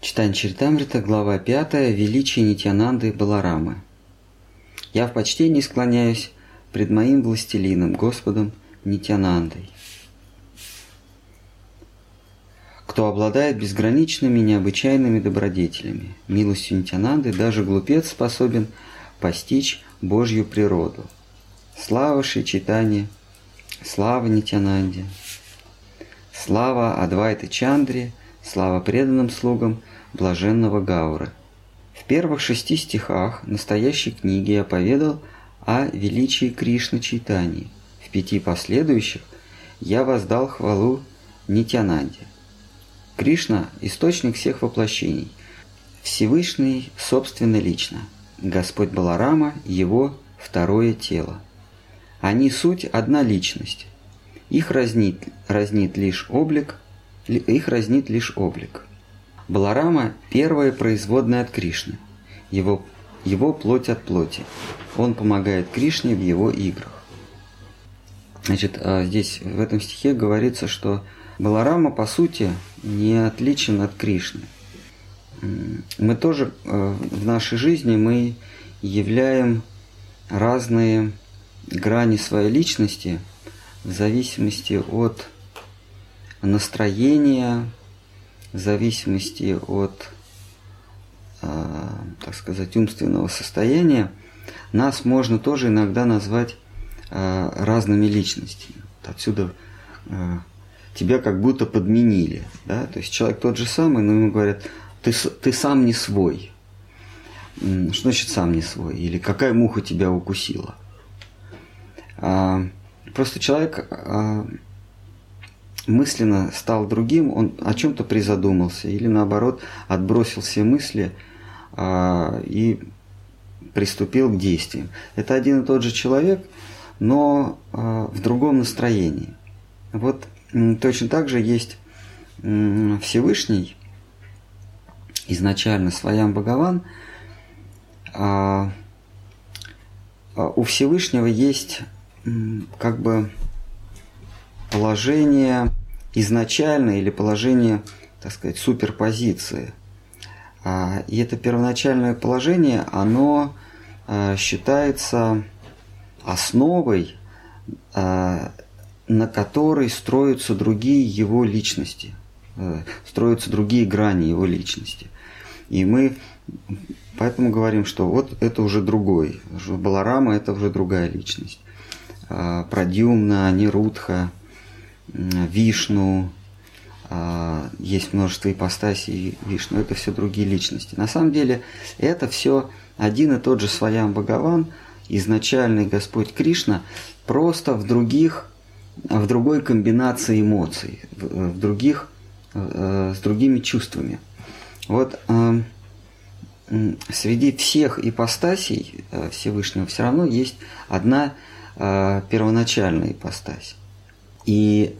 Читание Чаритамрита, глава 5, Величие Нитянанды Баларамы. Я в почтении склоняюсь пред моим властелином, Господом Нитянандой. Кто обладает безграничными необычайными добродетелями, милостью Нитянанды, даже глупец способен постичь Божью природу. Слава Шичитане, слава Нитянанде, слава Адвайты Чандре, слава преданным слугам блаженного Гаура. В первых шести стихах настоящей книги я поведал о величии Кришны Чайтани. В пяти последующих я воздал хвалу Нитянанде. Кришна – источник всех воплощений, Всевышний собственно лично, Господь Баларама – его второе тело. Они суть одна личность. Их разнит, разнит лишь облик, их разнит лишь облик. Баларама – первая производная от Кришны, его, его плоть от плоти. Он помогает Кришне в его играх. Значит, а здесь в этом стихе говорится, что Баларама по сути не отличен от Кришны. Мы тоже э, в нашей жизни мы являем разные грани своей личности в зависимости от настроения, в зависимости от, э, так сказать, умственного состояния, нас можно тоже иногда назвать э, разными личностями. Отсюда э, тебя как будто подменили. Да? То есть человек тот же самый, но ему говорят, ты, ты сам не свой. Что значит сам не свой? Или какая муха тебя укусила? А, просто человек а, мысленно стал другим, он о чем-то призадумался или наоборот отбросил все мысли а, и приступил к действиям. Это один и тот же человек, но а, в другом настроении. Вот точно так же есть Всевышний, изначально Своям Богован, а, а у Всевышнего есть как бы положение изначальное или положение, так сказать, суперпозиции. А, и это первоначальное положение, оно а, считается основой, а, на которой строятся другие его личности, строятся другие грани его личности. И мы поэтому говорим, что вот это уже другой. Баларама – это уже другая личность. Прадюмна, Нерудха – Вишну, а, есть множество ипостасей Вишну, это все другие личности. На самом деле это все один и тот же Своям Бхагаван, изначальный Господь Кришна, просто в других, в другой комбинации эмоций, в других, э, с другими чувствами. Вот э, среди всех ипостасей э, Всевышнего все равно есть одна первоначальная ипостась. И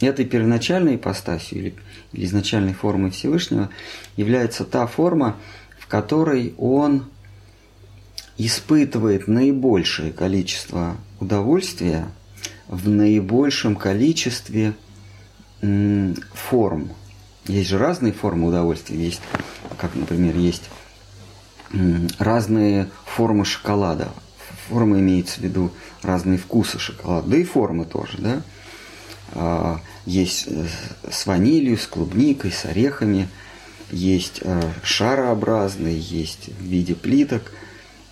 этой первоначальной ипостасью или, или изначальной формой Всевышнего является та форма, в которой он испытывает наибольшее количество удовольствия в наибольшем количестве форм. Есть же разные формы удовольствия. Есть, как, например, есть разные формы шоколада. Форма имеется в виду разные вкусы шоколада, да и формы тоже, да. А, есть э, с ванилью, с клубникой, с орехами, есть э, шарообразные, есть в виде плиток.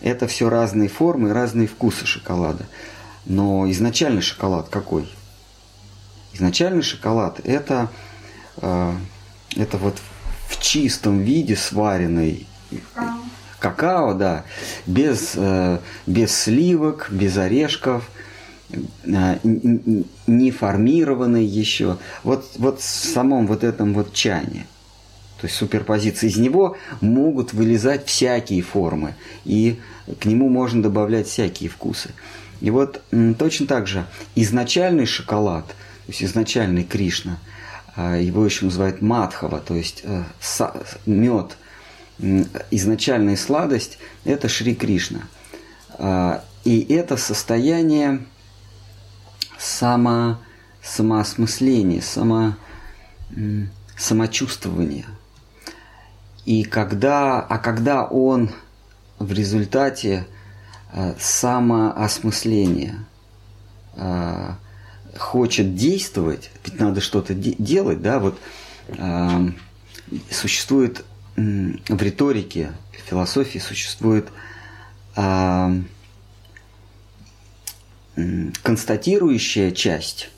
Это все разные формы, разные вкусы шоколада. Но изначальный шоколад какой? Изначальный шоколад это, э, это вот в чистом виде сваренный какао, да, без, без сливок, без орешков – не формированный еще. Вот, вот в самом вот этом вот чане, то есть суперпозиции, из него могут вылезать всякие формы, и к нему можно добавлять всякие вкусы. И вот точно так же изначальный шоколад, то есть изначальный Кришна, а, его еще называют матхава, то есть э, мед, изначальная сладость – это Шри Кришна. А, и это состояние само, самоосмысление, само, самочувствование. И когда, а когда он в результате э, самоосмысления э, хочет действовать, ведь надо что-то де- делать, да, вот э, существует в риторике, в философии существует констатирующая часть,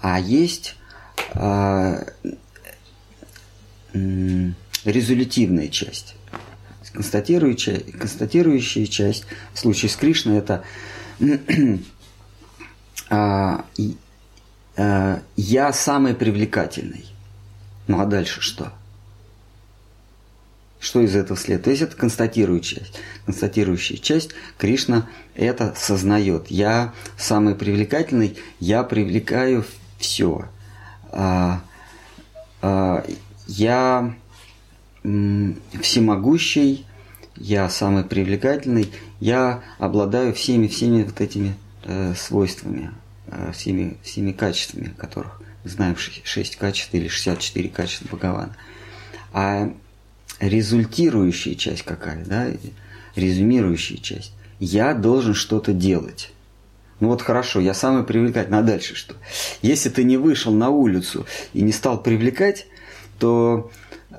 а есть э, э, резолютивная часть. Констатирующая, констатирующая часть, в случае с Кришной, это а, я самый привлекательный. Ну а дальше что? Что из этого следует? То есть это констатирующая часть. Констатирующая часть Кришна это сознает. Я самый привлекательный, я привлекаю все. А, а, я всемогущий, я самый привлекательный, я обладаю всеми, всеми вот этими э, свойствами, э, всеми, всеми качествами, которых знаем 6 качеств или 64 качества Бхагавана. А результирующая часть какая, да, резюмирующая часть, я должен что-то делать. Ну вот хорошо, я самый привлекательный, а дальше что? Если ты не вышел на улицу и не стал привлекать, то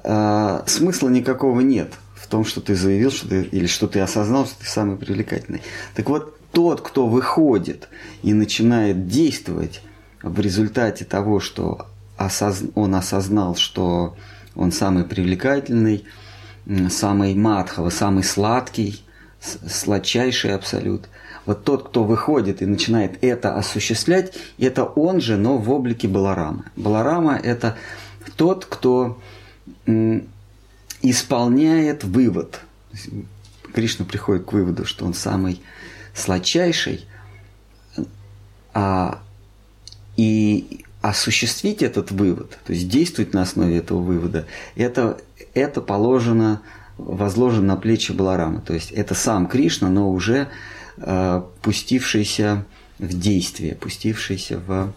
э, смысла никакого нет в том, что ты заявил, что ты, или что ты осознал, что ты самый привлекательный. Так вот, тот, кто выходит и начинает действовать в результате того, что осоз... он осознал, что он самый привлекательный, самый матхова, самый сладкий, сладчайший абсолют. Вот тот, кто выходит и начинает это осуществлять, это он же, но в облике Баларама. Баларама – это тот, кто исполняет вывод. Кришна приходит к выводу, что он самый сладчайший, а, и осуществить этот вывод, то есть действовать на основе этого вывода, это, это положено, возложено на плечи Баларама. То есть это сам Кришна, но уже э, пустившийся в действие, пустившийся в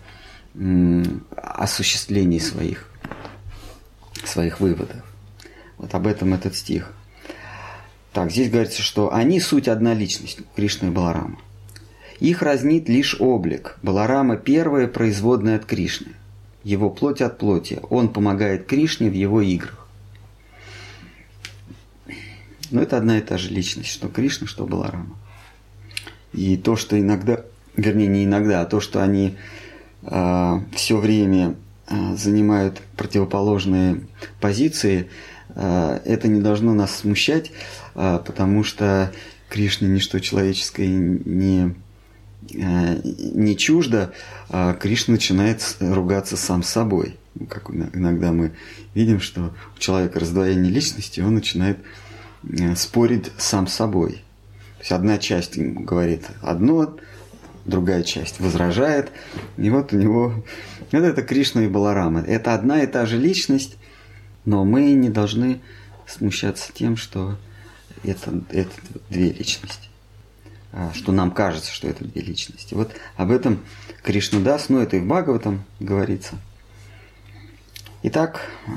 э, осуществлении своих, своих выводов. Вот об этом этот стих. Так, здесь говорится, что они суть одна личность, Кришна и Баларама. Их разнит лишь облик. Баларама – первая производная от Кришны. Его плоть от плоти. Он помогает Кришне в его играх. Но это одна и та же личность, что Кришна, что Баларама. И то, что иногда, вернее, не иногда, а то, что они э, а, все время э, занимают противоположные позиции, э, это не должно нас смущать, э, потому что Кришне ничто человеческое не не чуждо, а Кришна начинает ругаться сам с собой. Как иногда мы видим, что у человека раздвоение личности, он начинает э, спорить сам с собой. То есть одна часть говорит одно, другая часть возражает, и вот у него... Вот это Кришна и Баларама. Это одна и та же личность, но мы не должны смущаться тем, что это, это две личности. А, что нам кажется, что это две личности. Вот об этом Кришнадас, ну это и в Бхагаватам говорится. Итак, а,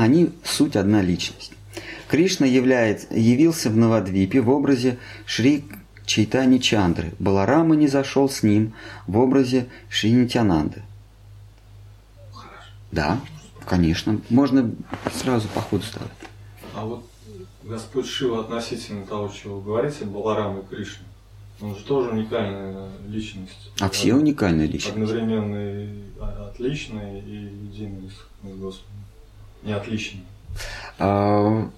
они суть одна личность. Кришна является, явился в Навадвипе в образе Шри Чайтани Чандры. Баларама не зашел с ним в образе Шри Нитянанды. Да, конечно. Можно сразу по ходу ставить. А вот Господь Шива относительно того, чего вы говорите, Баларам и Кришна, он же тоже уникальная личность. А все уникальные личности. Одновременно и отличные, и единый с Господом. Не отличный. А,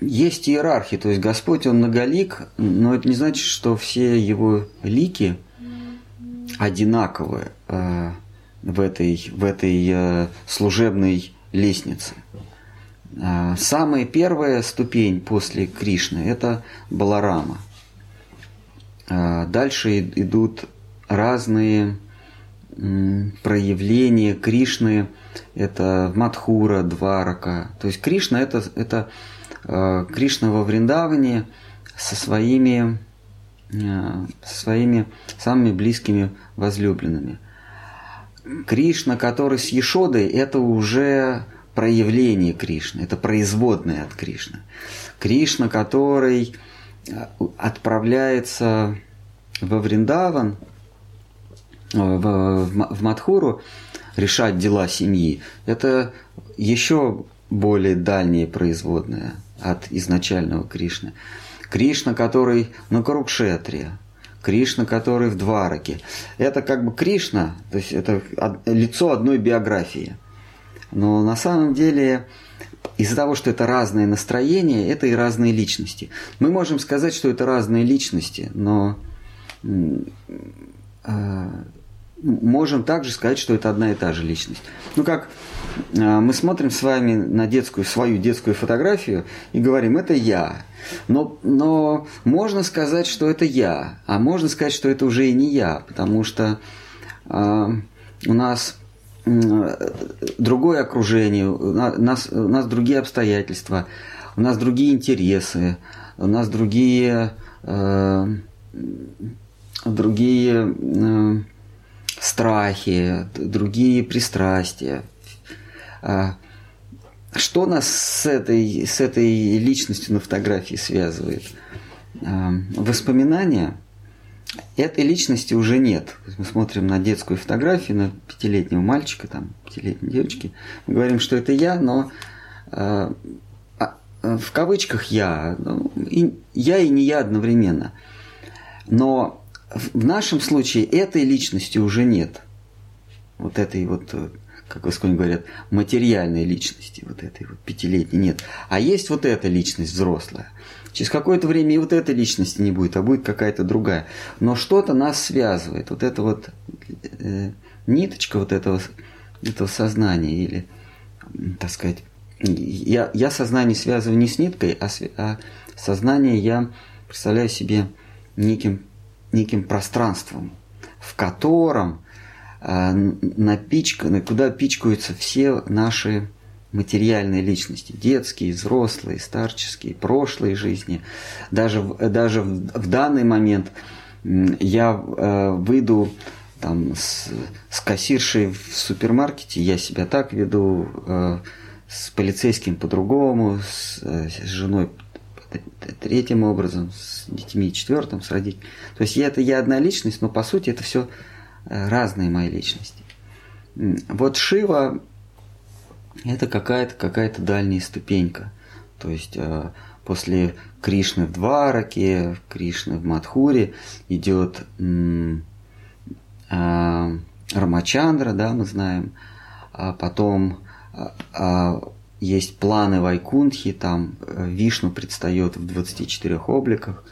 есть иерархия, то есть Господь, Он многолик, но это не значит, что все Его лики одинаковые э, в этой, в этой э, служебной лестнице. А, самая первая ступень после Кришны – это Баларама. А, дальше идут разные проявления Кришны. Это Мадхура, Дварака. То есть Кришна – это, это а, Кришна во Вриндаване со своими, со своими самыми близкими возлюбленными. Кришна, который с Ешодой, это уже проявление Кришны, это производное от Кришны. Кришна, который э, отправляется во Вриндаван, э, в, в Мадхуру, решать дела семьи, это еще более дальнее производное от изначального Кришны. Кришна, который на Курукшетре, Кришна, который в Двараке. Это как бы Кришна, то есть это лицо одной биографии. Но на самом деле из-за того, что это разные настроения, это и разные личности. Мы можем сказать, что это разные личности, но а, можем также сказать, что это одна и та же личность. Ну как а, мы смотрим с вами на детскую, свою детскую фотографию и говорим, это я. Но, но можно сказать, что это я, а можно сказать, что это уже и не я, потому что э, у нас другое окружение, у нас, у нас другие обстоятельства, у нас другие интересы, у нас другие, э, другие э, страхи, другие пристрастия. А, что нас с этой, с этой личностью на фотографии связывает? А, воспоминания – этой личности уже нет. Мы смотрим на детскую фотографию, на пятилетнего мальчика, там, пятилетней девочки. Мы говорим, что это я, но э, в кавычках я. Ну, и, я и не я одновременно. Но в нашем случае этой личности уже нет. Вот этой вот, как в Исконе говорят, материальной личности, вот этой вот пятилетней нет. А есть вот эта личность взрослая – Через какое-то время и вот этой личности не будет, а будет какая-то другая. Но что-то нас связывает. Вот эта вот э, ниточка вот этого, этого сознания или, так сказать, я, я сознание связываю не с ниткой, а, а сознание я представляю себе неким, неким пространством, в котором э, напичканы, куда пичкаются все наши материальные личности, детские, взрослые, старческие, прошлые жизни. Даже, даже в, в данный момент я э, выйду там, с, с кассиршей в супермаркете, я себя так веду, э, с полицейским по-другому, с, э, с женой третьим образом, с детьми четвертым, с родителями. То есть я, это я одна личность, но по сути это все э, разные мои личности. Вот Шива это какая-то какая-то дальняя ступенька. То есть э, после Кришны в Двараке, Кришны в Мадхуре идет э, Рамачандра, да, мы знаем, а потом а, есть планы Вайкунтхи, там э, Вишну предстает в 24 обликах,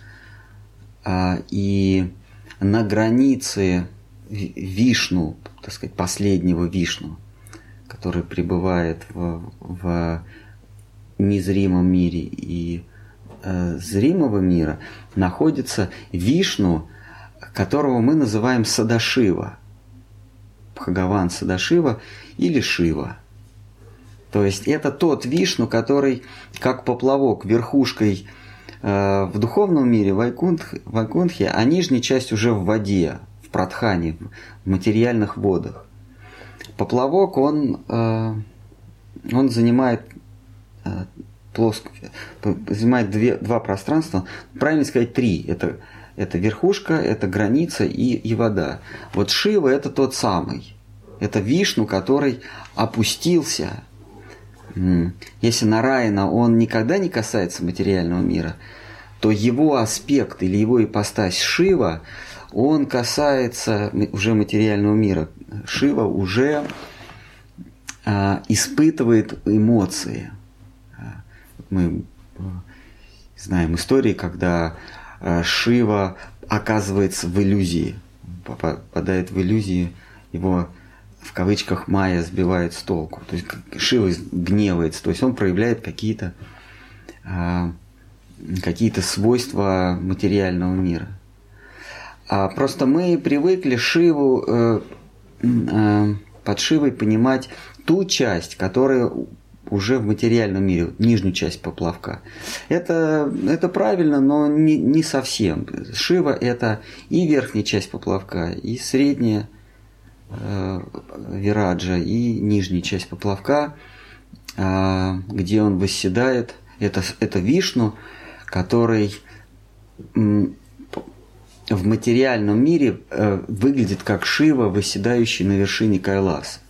а, и на границе Вишну, так сказать, последнего Вишну, который пребывает в, в незримом мире и э, зримого мира, находится Вишну, которого мы называем Садашива. Бхагаван Садашива или Шива. То есть это тот Вишну, который как поплавок верхушкой э, в духовном мире Вайкунтх, Вайкунтхе, а нижняя часть уже в воде, в Пратхане, в материальных водах. Поплавок, он, э, он занимает э, плоско, занимает две, два пространства, правильно сказать три. Это, это верхушка, это граница и, и вода. Вот Шива это тот самый. Это Вишну, который опустился. Если Нараяна, он никогда не касается материального мира, то его аспект или его ипостась Шива, он касается уже материального мира. Шива уже а, испытывает эмоции. А, мы а, знаем истории, когда а, Шива оказывается в иллюзии, попадает в иллюзии, его в кавычках Майя сбивает с толку. То есть Шива гневается, то есть он проявляет какие-то какие-то свойства материального мира. А просто мы привыкли Шиву э, э, под Шивой понимать ту часть, которая уже в материальном мире, нижнюю часть поплавка. Это, это правильно, но не, не совсем. Шива – это и верхняя часть поплавка, и средняя э, вираджа, и нижняя часть поплавка. а, где он восседает. Это, это Вишну, который в материальном мире э, выглядит как Шива, восседающий на вершине Кайласа.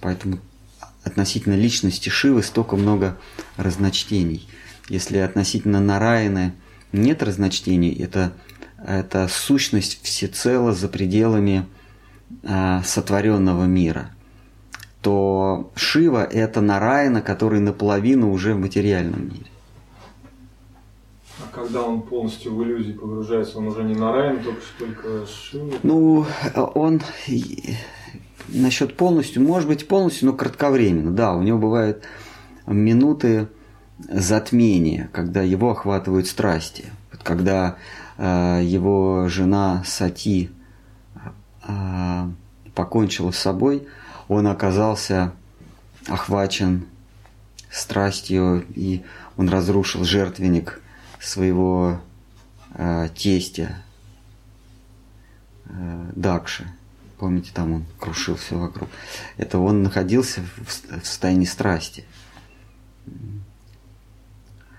Поэтому относительно личности Шивы столько много разночтений. Если относительно Нараины нет разночтений, это, это сущность всецело за пределами э, сотворенного мира, то Шива – это Нараина, который наполовину уже в материальном мире. Когда он полностью в иллюзии погружается, он уже не Нараян, только что только Шива? Ну, он насчет полностью, может быть полностью, но кратковременно. Да, у него бывают минуты затмения, когда его охватывают страсти. Когда э, его жена Сати э, покончила с собой, он оказался охвачен страстью, и он разрушил жертвенник своего э, тестя э, Дакши. Помните, там он крушил все вокруг. Это он находился в, в состоянии страсти.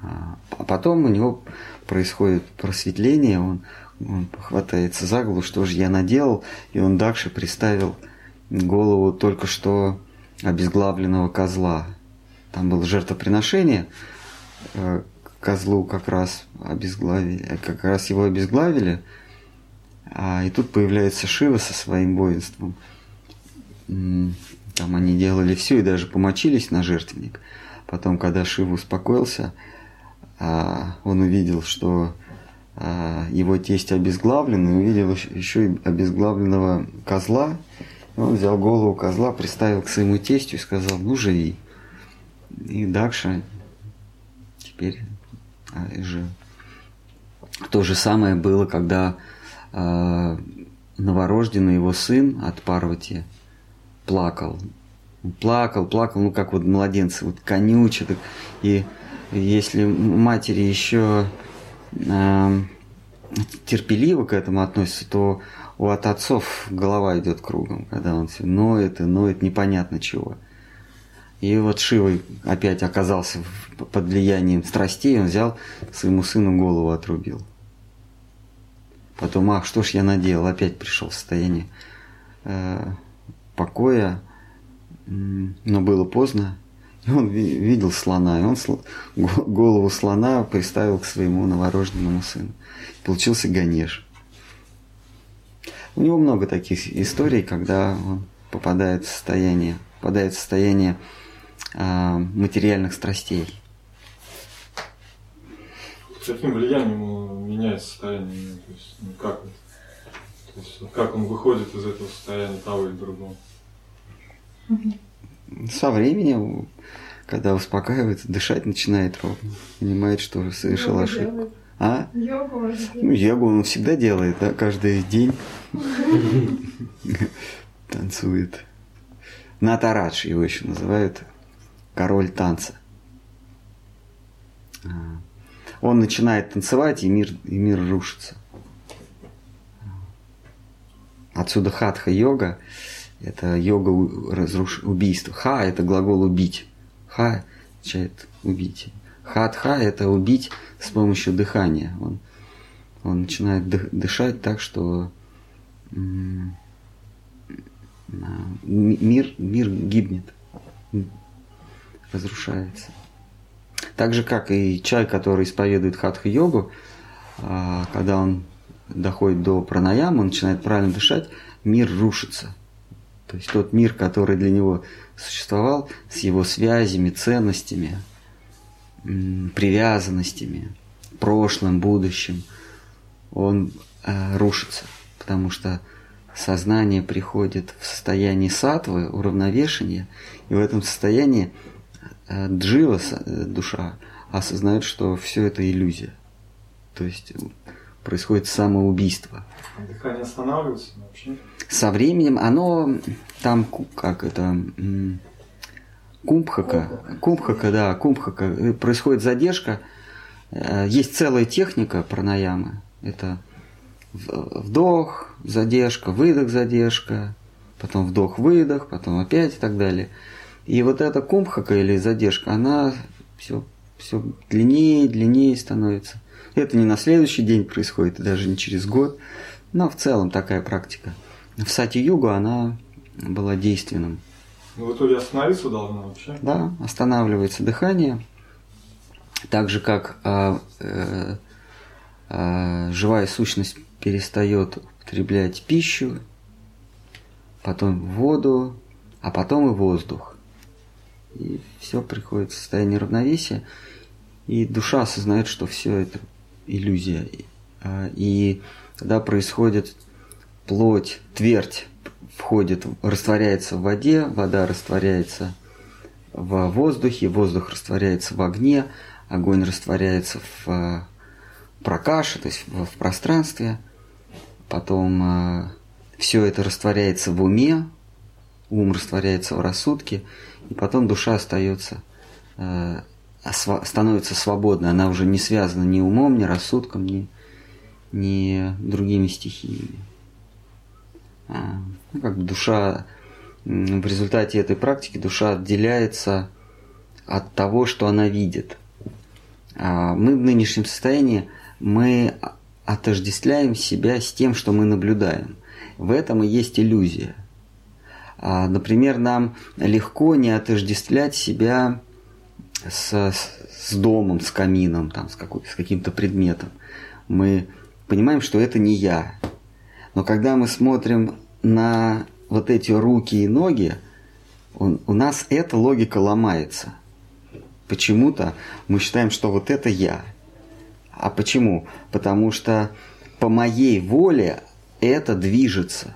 А, а потом у него происходит просветление, он, он хватается за голову, что же я наделал, и он Дакши приставил голову только что обезглавленного козла. Там было жертвоприношение, э, козлу как раз обезглавили, как раз его обезглавили, а, и тут появляется Шива со своим воинством. Там они делали все и даже помочились на жертвенник. Потом, когда Шива успокоился, а, он увидел, что а, его тесть обезглавлен, и увидел еще и обезглавленного козла. И он взял голову козла, приставил к своему тестю и сказал, ну живи. И Дакша теперь же. То же самое было, когда э, новорожденный его сын от Парвати плакал. плакал, плакал, ну как вот младенцы, вот конючат. И если матери еще э, терпеливо к этому относятся, то у от отцов голова идет кругом, когда он все ноет и ноет непонятно чего. И вот Шива опять оказался под влиянием страстей, он взял своему сыну голову отрубил. Потом, ах, что ж я наделал, опять пришел в состояние э, покоя, но было поздно, и он видел слона, и он сл... голову слона приставил к своему новорожденному сыну. Получился Ганеш. У него много таких историй, когда он попадает в состояние, попадает в состояние материальных страстей. С каким влиянием меняется состояние? То есть, ну, как, то есть, как он выходит из этого состояния того или другого? Со временем, когда успокаивается, дышать начинает ровно, понимает, что совершил ошибку. А? Йогу может Ну, йогу он всегда делает, да, каждый день танцует. Натарадж его еще называют король танца. А. Он начинает танцевать, и мир, и мир рушится. Отсюда хатха-йога – это йога разруш... убийства. Ха – это глагол «убить». Ха означает «убить». Хатха – это убить с помощью дыхания. Он, он начинает дышать так, что мир, мир гибнет разрушается. Так же, как и чай, который исповедует хатха-йогу, а, когда он доходит до пранаямы, он начинает правильно дышать, мир рушится. То есть тот мир, который для него существовал, с его связями, ценностями, привязанностями, прошлым, будущим, он э, рушится, потому что сознание приходит в состояние сатвы, уравновешения, и в этом состоянии Джива, э, душа, осознает, что все это иллюзия. То есть э, происходит самоубийство. Дыхание останавливается вообще? Со временем оно там, как это, кумбхака, кумбхака, да, кумбхака, происходит задержка. Есть целая техника пранаямы. Это вдох, задержка, выдох, задержка, потом вдох-выдох, потом опять и так далее. И вот эта кумхака или задержка, она все, все длиннее и длиннее становится. Это не на следующий день происходит, даже не через год, но в целом такая практика. В сати-югу она была действенным. Ну, в итоге остановиться должна вообще? Да, останавливается дыхание. Так же, как а, э, а, живая сущность перестает употреблять пищу, потом воду, а потом и воздух. И все приходит в состояние равновесия, и душа осознает, что все это иллюзия. А, и когда происходит плоть, твердь входит, растворяется в воде, вода растворяется в воздухе, воздух растворяется в огне, огонь растворяется в а, прокаше, то есть в, пространстве. Потом э, все это растворяется в уме, ум растворяется в рассудке, и потом душа остается, э, становится свободной. Она уже не связана ни умом, ни рассудком, ни, ни другими стихиями. А, ну, как бы душа в результате этой практики душа отделяется от того, что она видит. А мы в нынешнем состоянии мы отождествляем себя с тем, что мы наблюдаем. В этом и есть иллюзия. А, например, нам легко не отождествлять себя с, с домом, с камином, там, с, какой, с каким-то предметом. Мы понимаем, что это не я. Но когда мы смотрим на вот эти руки и ноги, он, у нас эта логика ломается. Почему-то мы считаем, что вот это я – а почему? Потому что по моей воле это движется.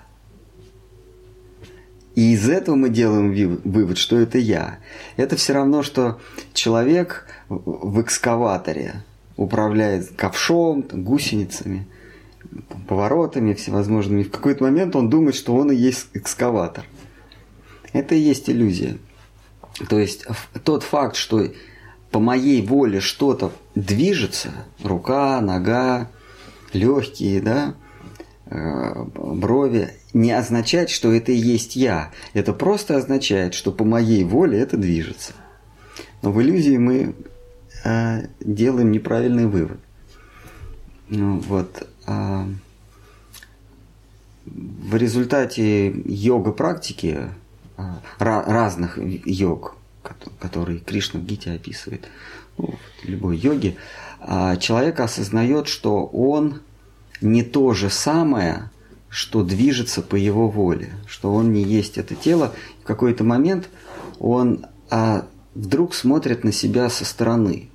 И из этого мы делаем вывод, что это я. Это все равно, что человек в экскаваторе управляет ковшом, гусеницами, поворотами всевозможными. В какой-то момент он думает, что он и есть экскаватор. Это и есть иллюзия. То есть тот факт, что по моей воле что-то движется, рука, нога, легкие, да, э, брови, не означает, что это и есть я. Это просто означает, что по моей воле это движется. Но в иллюзии мы э, делаем неправильный вывод. Ну, вот. Э, в результате йога-практики, э, разных йог, который Кришна в Гите описывает, ну, любой йоге, а, человек осознает, что он не то же самое, что движется по его воле, что он не есть это тело. В какой-то момент он а, вдруг смотрит на себя со стороны.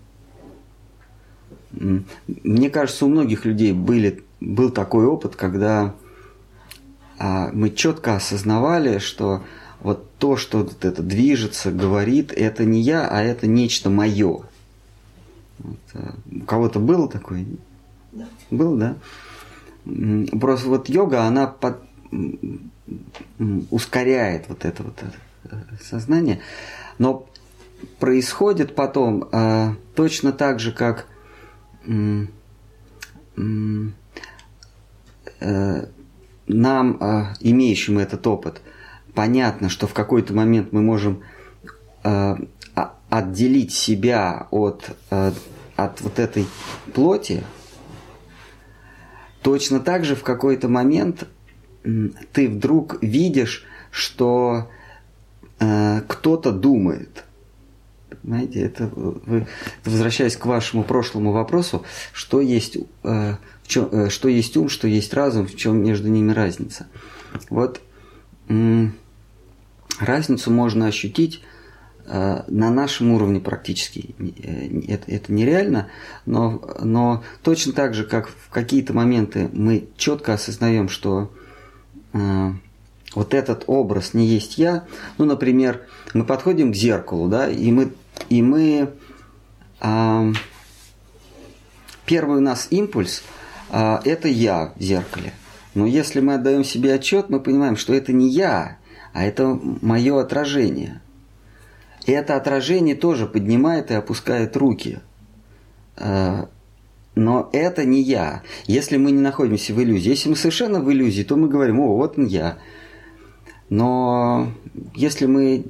Мне кажется, у многих людей были, был такой опыт, когда а, мы четко осознавали, что вот то, что вот это движется, говорит, это не я, а это нечто мое. Вот, а, у кого-то было такое? Да. Было, да? Просто вот йога, она под, ускоряет вот это вот это сознание, но происходит потом э, точно так же, как э, э, нам, э, имеющим этот опыт, понятно, что в какой-то момент мы можем э, отделить себя от, э, от вот этой плоти, точно так же в какой-то момент ты вдруг видишь, что э, кто-то думает. Понимаете, это вы, возвращаясь к вашему прошлому вопросу, что есть, э, в чем, э, что есть ум, что есть разум, в чем между ними разница. Вот разницу можно ощутить э, на нашем уровне практически. Э, это, это нереально, но, но точно так же, как в какие-то моменты мы четко осознаем, что э, вот этот образ не есть я. Ну, например, мы подходим к зеркалу, да, и мы, и мы э, первый у нас импульс э, это я в зеркале. Но если мы отдаем себе отчет, мы понимаем, что это не я, а это мое отражение. И это отражение тоже поднимает и опускает руки. А, но это не я. Если мы не находимся в иллюзии, если мы совершенно в иллюзии, то мы говорим, о, вот он я. Но если мы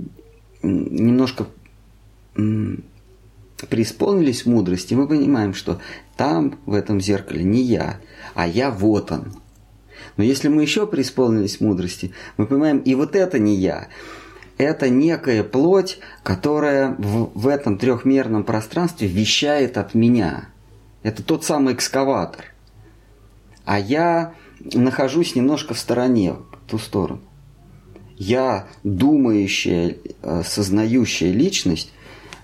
немножко преисполнились мудрости, мы понимаем, что там, в этом зеркале, не я, а я вот он. Но если мы еще преисполнились мудрости, мы понимаем, и вот это не я. Это некая плоть, которая в, в этом трехмерном пространстве вещает от меня. Это тот самый экскаватор. А я нахожусь немножко в стороне, в ту сторону. Я думающая, э, сознающая личность,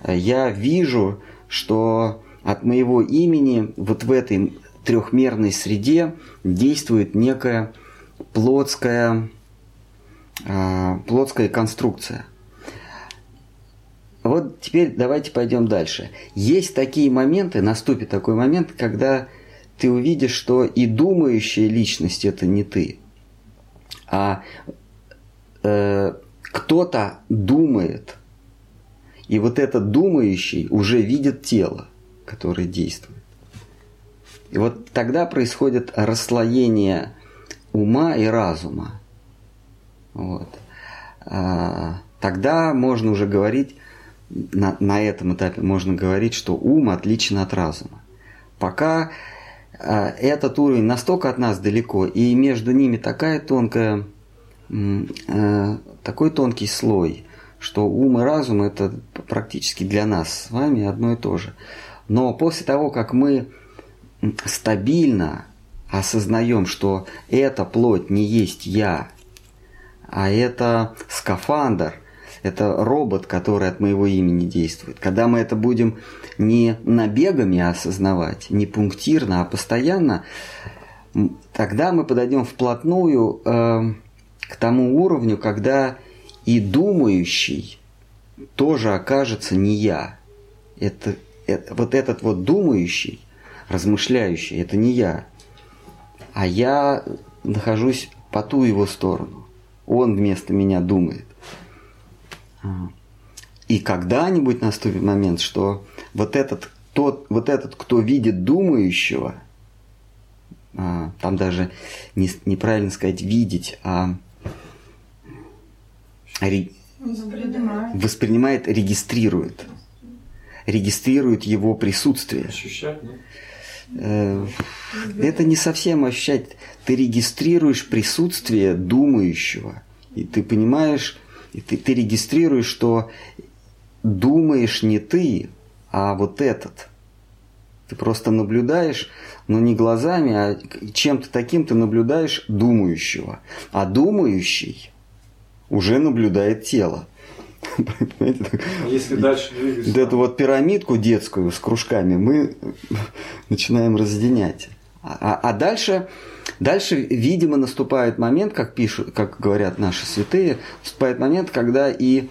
э, я вижу, что от моего имени вот в этой трехмерной среде действует некая плотская, плотская конструкция. Вот теперь давайте пойдем дальше. Есть такие моменты, наступит такой момент, когда ты увидишь, что и думающая личность это не ты, а э, кто-то думает, и вот этот думающий уже видит тело, которое действует. И вот тогда происходит расслоение ума и разума. Вот. А, тогда можно уже говорить, на, на этом этапе можно говорить, что ум отличен от разума. Пока а, этот уровень настолько от нас далеко, и между ними такая тонкая, а, такой тонкий слой, что ум и разум это практически для нас с вами одно и то же. Но после того, как мы стабильно осознаем, что эта плоть не есть я, а это скафандр, это робот, который от моего имени действует. Когда мы это будем не набегами осознавать, не пунктирно, а постоянно, тогда мы подойдем вплотную э, к тому уровню, когда и думающий тоже окажется не я. Это, это, вот этот вот думающий, размышляющий, это не я. А я нахожусь по ту его сторону. Он вместо меня думает. И когда-нибудь наступит момент, что вот этот, тот, вот этот, кто видит думающего, а, там даже не, неправильно сказать видеть, а ре, воспринимает, регистрирует. Регистрирует его присутствие. Ощущать, нет? Э, это не совсем ощущать. Ты регистрируешь присутствие думающего. И ты понимаешь, и ты, ты регистрируешь, что думаешь не ты, а вот этот. Ты просто наблюдаешь, но не глазами, а чем-то таким ты наблюдаешь думающего. А думающий уже наблюдает тело. Если дальше двигаться. Вот эту вот пирамидку детскую с кружками мы начинаем разъединять. А, а, а дальше, дальше, видимо, наступает момент, как пишут, как говорят наши святые, наступает момент, когда и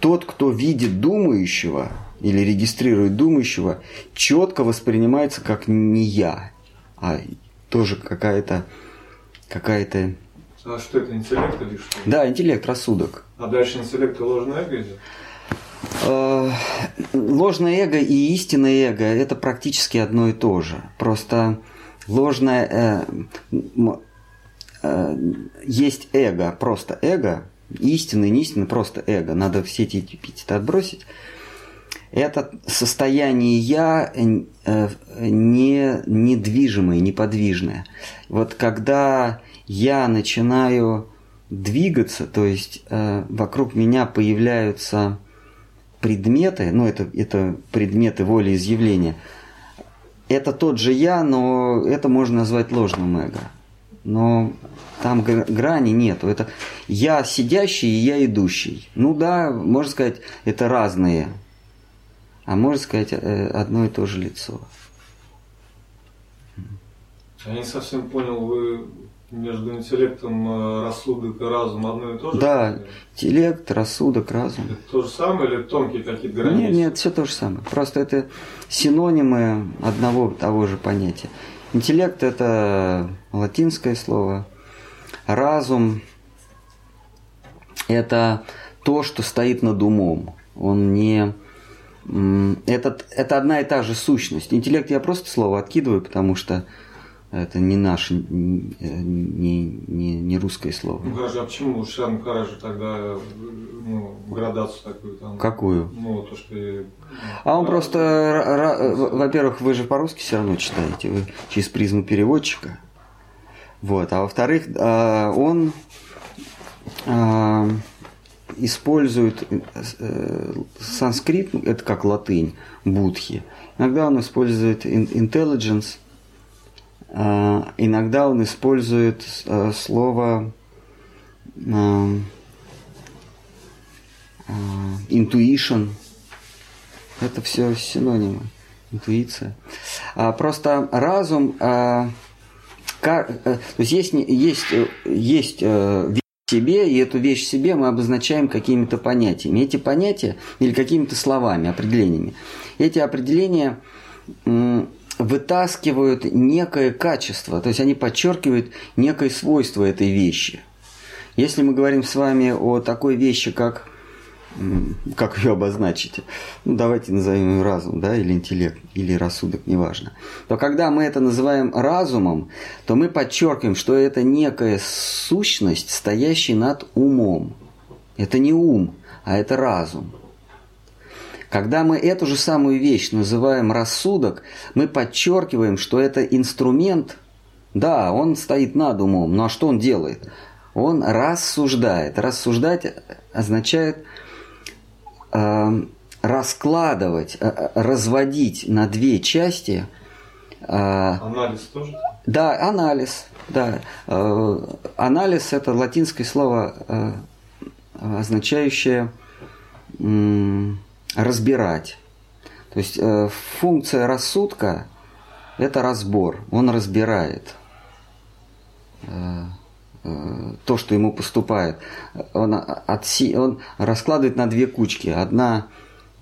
тот, кто видит думающего или регистрирует думающего, четко воспринимается как не я, а тоже какая-то какая-то а что это, интеллект или что? Да, интеллект, рассудок. А дальше интеллект и ложное эго идет? Э, ложное эго и истинное эго – это практически одно и то же. Просто ложное… Э, э, есть эго, просто эго, истинный, не истинный, просто эго. Надо все эти эпитеты отбросить. Это состояние «я» не, недвижимое, неподвижное. Вот когда я начинаю двигаться, то есть э, вокруг меня появляются предметы, ну это, это предметы воли изъявления, это тот же я, но это можно назвать ложным эго. Но там грани нету. Это я сидящий и я идущий. Ну да, можно сказать, это разные. А можно сказать, э, одно и то же лицо. Я не совсем понял, вы между интеллектом, э, рассудок и разум одно и то же? Да, интеллект, рассудок, разум. Это то же самое или тонкие какие-то границы? Нет, нет, все то же самое. Просто это синонимы одного того же понятия. Интеллект – это латинское слово. Разум – это то, что стоит над умом. Он не… Это, это одна и та же сущность. Интеллект я просто слово откидываю, потому что Это не наше, не, не, не русское слово. Ну хорошо, а почему Шар Махараджа тогда ну, градацию такую там? Какую? Ну, то, что... А он просто, во-первых, вы же по-русски все равно читаете, вы через призму переводчика. Вот. А во-вторых, а, он а, использует э, санскрит, это как латынь, будхи. Иногда он использует intelligence, иногда он использует слово intuition. Это все синонимы. Интуиция. Просто разум э, то есть есть, есть, э, есть э, в себе, и эту вещь в себе мы обозначаем какими-то понятиями. Эти понятия или какими-то словами, определениями. Эти определения вытаскивают некое качество, то есть они подчеркивают некое свойство этой вещи. Если мы говорим с вами о такой вещи, как как ее обозначить, ну, давайте назовем ее разум, да, или интеллект, или рассудок, неважно, то когда мы это называем разумом, то мы подчеркиваем, что это некая сущность, стоящая над умом. Это не ум, а это разум. Когда мы эту же самую вещь называем рассудок, мы подчеркиваем, что это инструмент, да, он стоит над умом, но а что он делает? Он рассуждает. Рассуждать означает – Э, раскладывать, э, э, разводить на две части. Анализ тоже? Да, анализ. Да. Анализ это латинское слово, означающее разбирать. То есть функция рассудка – это разбор, он разбирает то, что ему поступает. Он, отси, он раскладывает на две кучки. Одна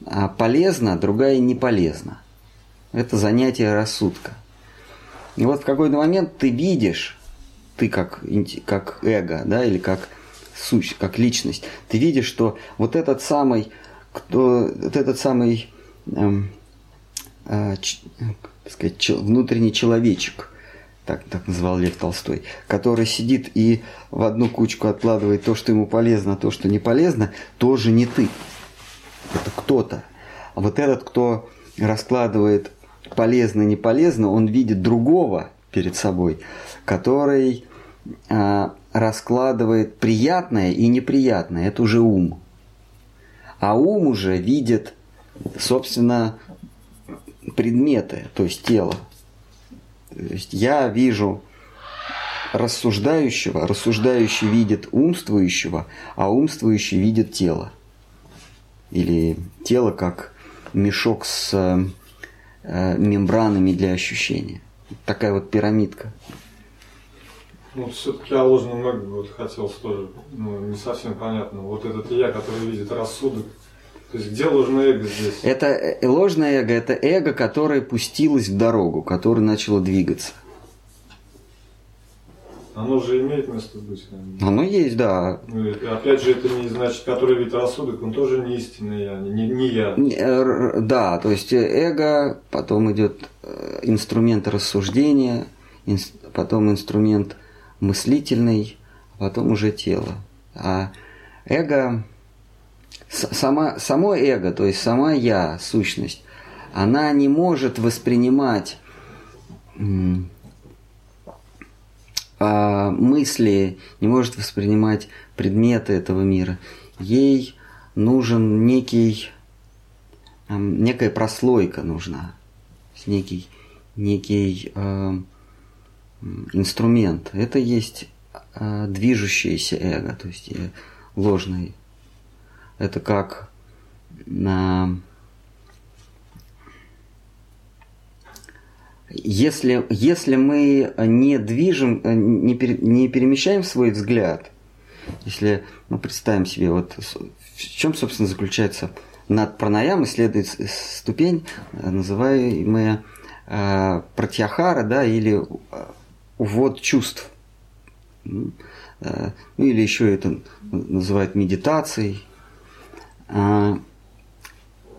а, полезна, другая не полезна. Это занятие рассудка. И вот в какой-то момент ты видишь, ты как, как эго, да, или как сущность, как личность, ты видишь, что вот этот самый, кто, вот этот самый, эм, э, ч, так сказать, ч, внутренний человечек – так, так называл Лев Толстой, который сидит и в одну кучку откладывает то, что ему полезно, а то, что не полезно, тоже не ты. Это кто-то. А вот этот, кто раскладывает полезно, не полезно, он видит другого перед собой, который а, раскладывает приятное и неприятное. Это уже ум. А ум уже видит, собственно, предметы, то есть тело. То есть я вижу рассуждающего, рассуждающий видит умствующего, а умствующий видит тело. Или тело как мешок с э, мембранами для ощущения. Такая вот пирамидка. Ну, все-таки о ложном эго вот хотелось тоже, ну, не совсем понятно. Вот этот я, который видит рассудок, то есть где ложное эго здесь? Это э, ложное эго, это эго, которое пустилось в дорогу, которое начало двигаться. Оно же имеет место быть. Наверное. Оно есть, да. Ну, опять же, это не значит, который вид рассудок, он тоже не истинный я, не, не я. Э, да, то есть эго, потом идет э, инструмент рассуждения, потом инструмент мыслительный, потом уже тело. А эго сама, само эго, то есть сама я, сущность, она не может воспринимать а, мысли, не может воспринимать предметы этого мира. Ей нужен некий, некая прослойка нужна, некий, некий э, инструмент. Это есть э, движущееся эго, то есть э, ложный это как на... Если, если мы не движем, не, пере, не перемещаем свой взгляд, если мы ну, представим себе, вот в чем, собственно, заключается над пранаямой следует ступень, называемая э, пратьяхара, да, или увод чувств. Ну, или еще это называют медитацией, а,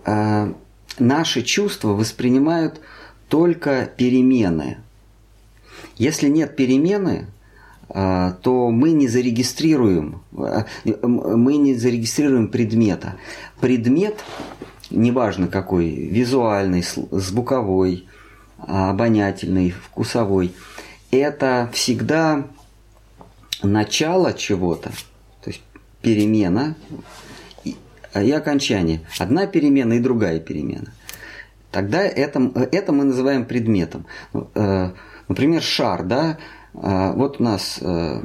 а, наши чувства воспринимают только перемены. Если нет перемены, а, то мы не зарегистрируем, а, мы не зарегистрируем предмета. Предмет, неважно какой, визуальный, звуковой, обонятельный, вкусовой, это всегда начало чего-то, то есть перемена и окончание. Одна перемена и другая перемена. Тогда это, это мы называем предметом. Э, например, шар, да, э, вот у нас э,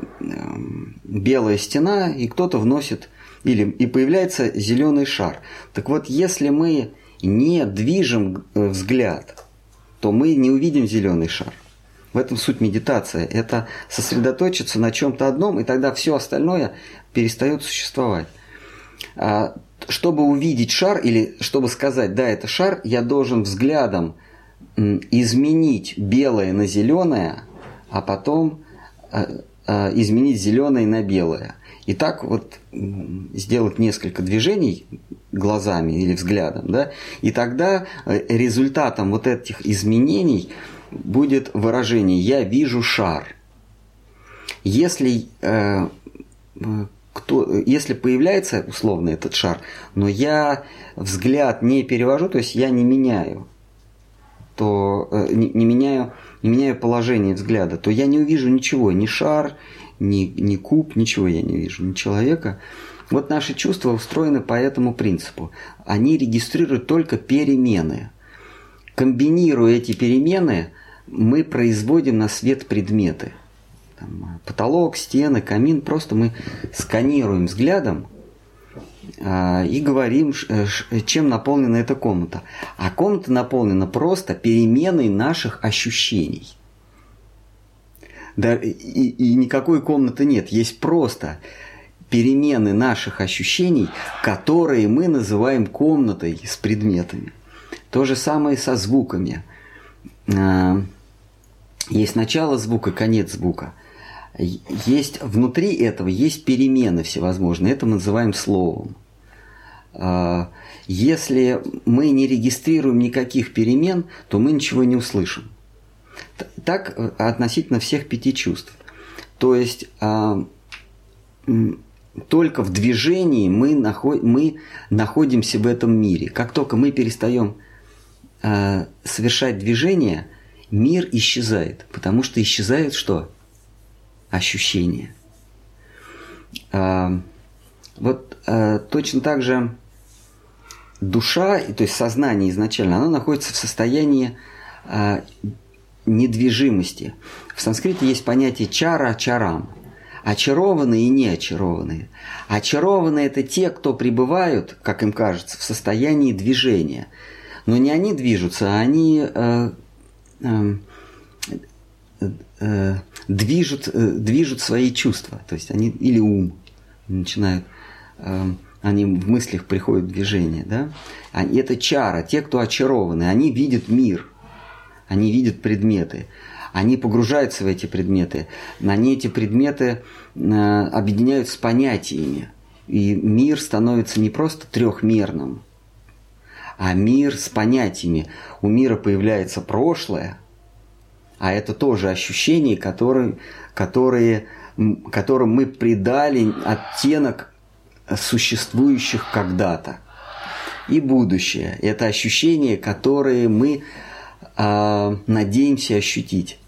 белая стена, и кто-то вносит, или и появляется зеленый шар. Так вот, если мы не движем взгляд, то мы не увидим зеленый шар. В этом суть медитации. Это сосредоточиться на чем-то одном, и тогда все остальное перестает существовать. А, чтобы увидеть шар или чтобы сказать, да, это шар, я должен взглядом изменить белое на зеленое, а потом а, а, изменить зеленое на белое. И так вот сделать несколько движений глазами или взглядом, да, и тогда э, результатом вот этих изменений будет выражение «я вижу шар». Если, э, кто, если появляется условно этот шар, но я взгляд не перевожу, то есть я не меняю, то э, не, не, меняю, не меняю положение взгляда, то я не увижу ничего, ни шар, ни, ни куб, ничего я не вижу, ни человека. Вот наши чувства устроены по этому принципу. Они регистрируют только перемены. Комбинируя эти перемены, мы производим на свет предметы. Там, потолок, стены, камин. Просто мы сканируем взглядом э, и говорим, э, чем наполнена эта комната. А комната наполнена просто переменой наших ощущений. Да, и, и никакой комнаты нет. Есть просто перемены наших ощущений, которые мы называем комнатой с предметами. То же самое со звуками. А, есть начало звука, конец звука. Есть внутри этого есть перемены всевозможные. Это мы называем словом. А, если мы не регистрируем никаких перемен, то мы ничего не услышим. Так относительно всех пяти чувств. То есть а, только в движении мы, наход, мы находимся в этом мире. Как только мы перестаем э, совершать движение, мир исчезает, потому что исчезает что? Ощущение. Э, вот э, точно так же душа, то есть сознание изначально, оно находится в состоянии э, недвижимости. В санскрите есть понятие чара, чарам – очарованные и не очарованные. Это те, кто пребывают, как им кажется, в состоянии движения. Но не они движутся, а они э, движут, э, движут свои чувства. То есть они или ум начинают, э, они в мыслях приходят в движение. Да? Это чара, те, кто очарованы, они видят мир, они видят предметы они погружаются в эти предметы, они эти предметы э, объединяют с понятиями. И мир становится не просто трехмерным, а мир с понятиями. У мира появляется прошлое, а это тоже ощущения, которые, которые, которым мы придали оттенок существующих когда-то. И будущее – это ощущения, которые мы э, надеемся ощутить.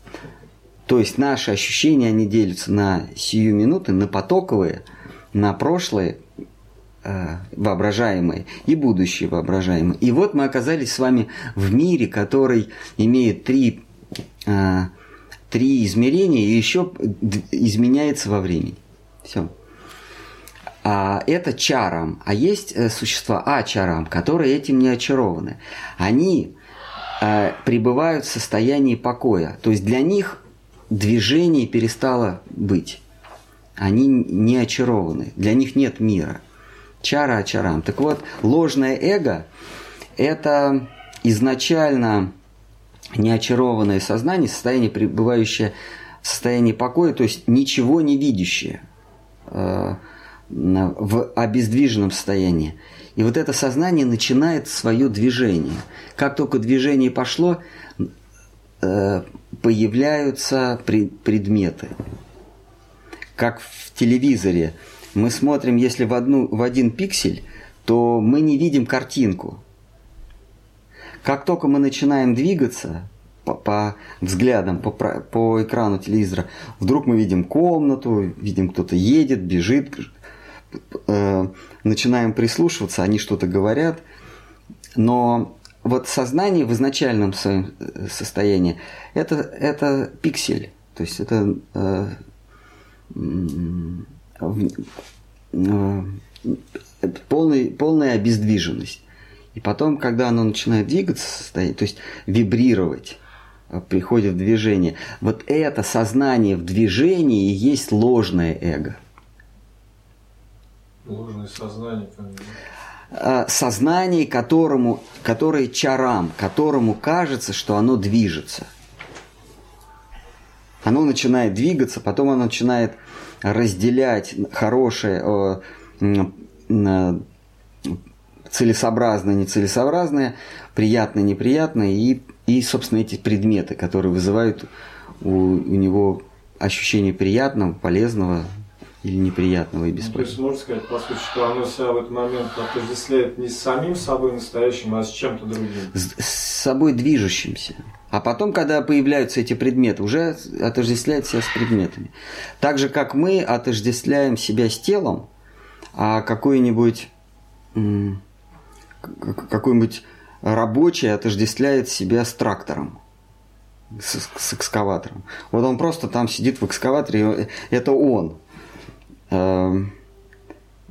То есть наши ощущения, они делятся на сию минуты, на потоковые, на прошлое, э, воображаемые и будущее воображаемое. И вот мы оказались с вами в мире, который имеет три, э, три измерения и еще изменяется во времени. Все. А это чарам. А есть э, существа ачарам, которые этим не очарованы. Они э, пребывают в состоянии покоя. То есть для них движение перестало быть. Они не очарованы, для них нет мира. Чара очарам. Так вот, ложное эго – это изначально неочарованное сознание, состояние, пребывающее в состоянии покоя, то есть ничего не видящее э, в обездвиженном состоянии. И вот это сознание начинает свое движение. Как только движение пошло, э, появляются предметы. Как в телевизоре. Мы смотрим, если в, одну, в один пиксель, то мы не видим картинку. Как только мы начинаем двигаться по, по взглядам, по, по экрану телевизора, вдруг мы видим комнату, видим, кто-то едет, бежит, э, начинаем прислушиваться, они что-то говорят, но вот сознание в изначальном своем э, состоянии это, это пиксель, то есть это э, полный, полная обездвиженность. И потом, когда оно начинает двигаться, то есть вибрировать, э, приходит в движение, вот это сознание в движении и есть ложное эго. Ложное сознание, конечно э, сознание, которому, которое чарам, которому кажется, что оно движется. Оно начинает двигаться, потом оно начинает разделять хорошее, э, целесообразное, нецелесообразное, приятное, неприятное, и, и, собственно, эти предметы, которые вызывают у, у него ощущение приятного, полезного, или неприятного и бесполезного. Ну, то есть можно сказать, по сути, что оно себя в этот момент отождествляет не с самим собой настоящим, а с чем-то другим. С, с собой движущимся. А потом, когда появляются эти предметы, уже отождествляет себя с предметами. Так же, как мы отождествляем себя с телом, а какой-нибудь какой-нибудь рабочий отождествляет себя с трактором с, с экскаватором. Вот он просто там сидит в экскаваторе, это он. Эм,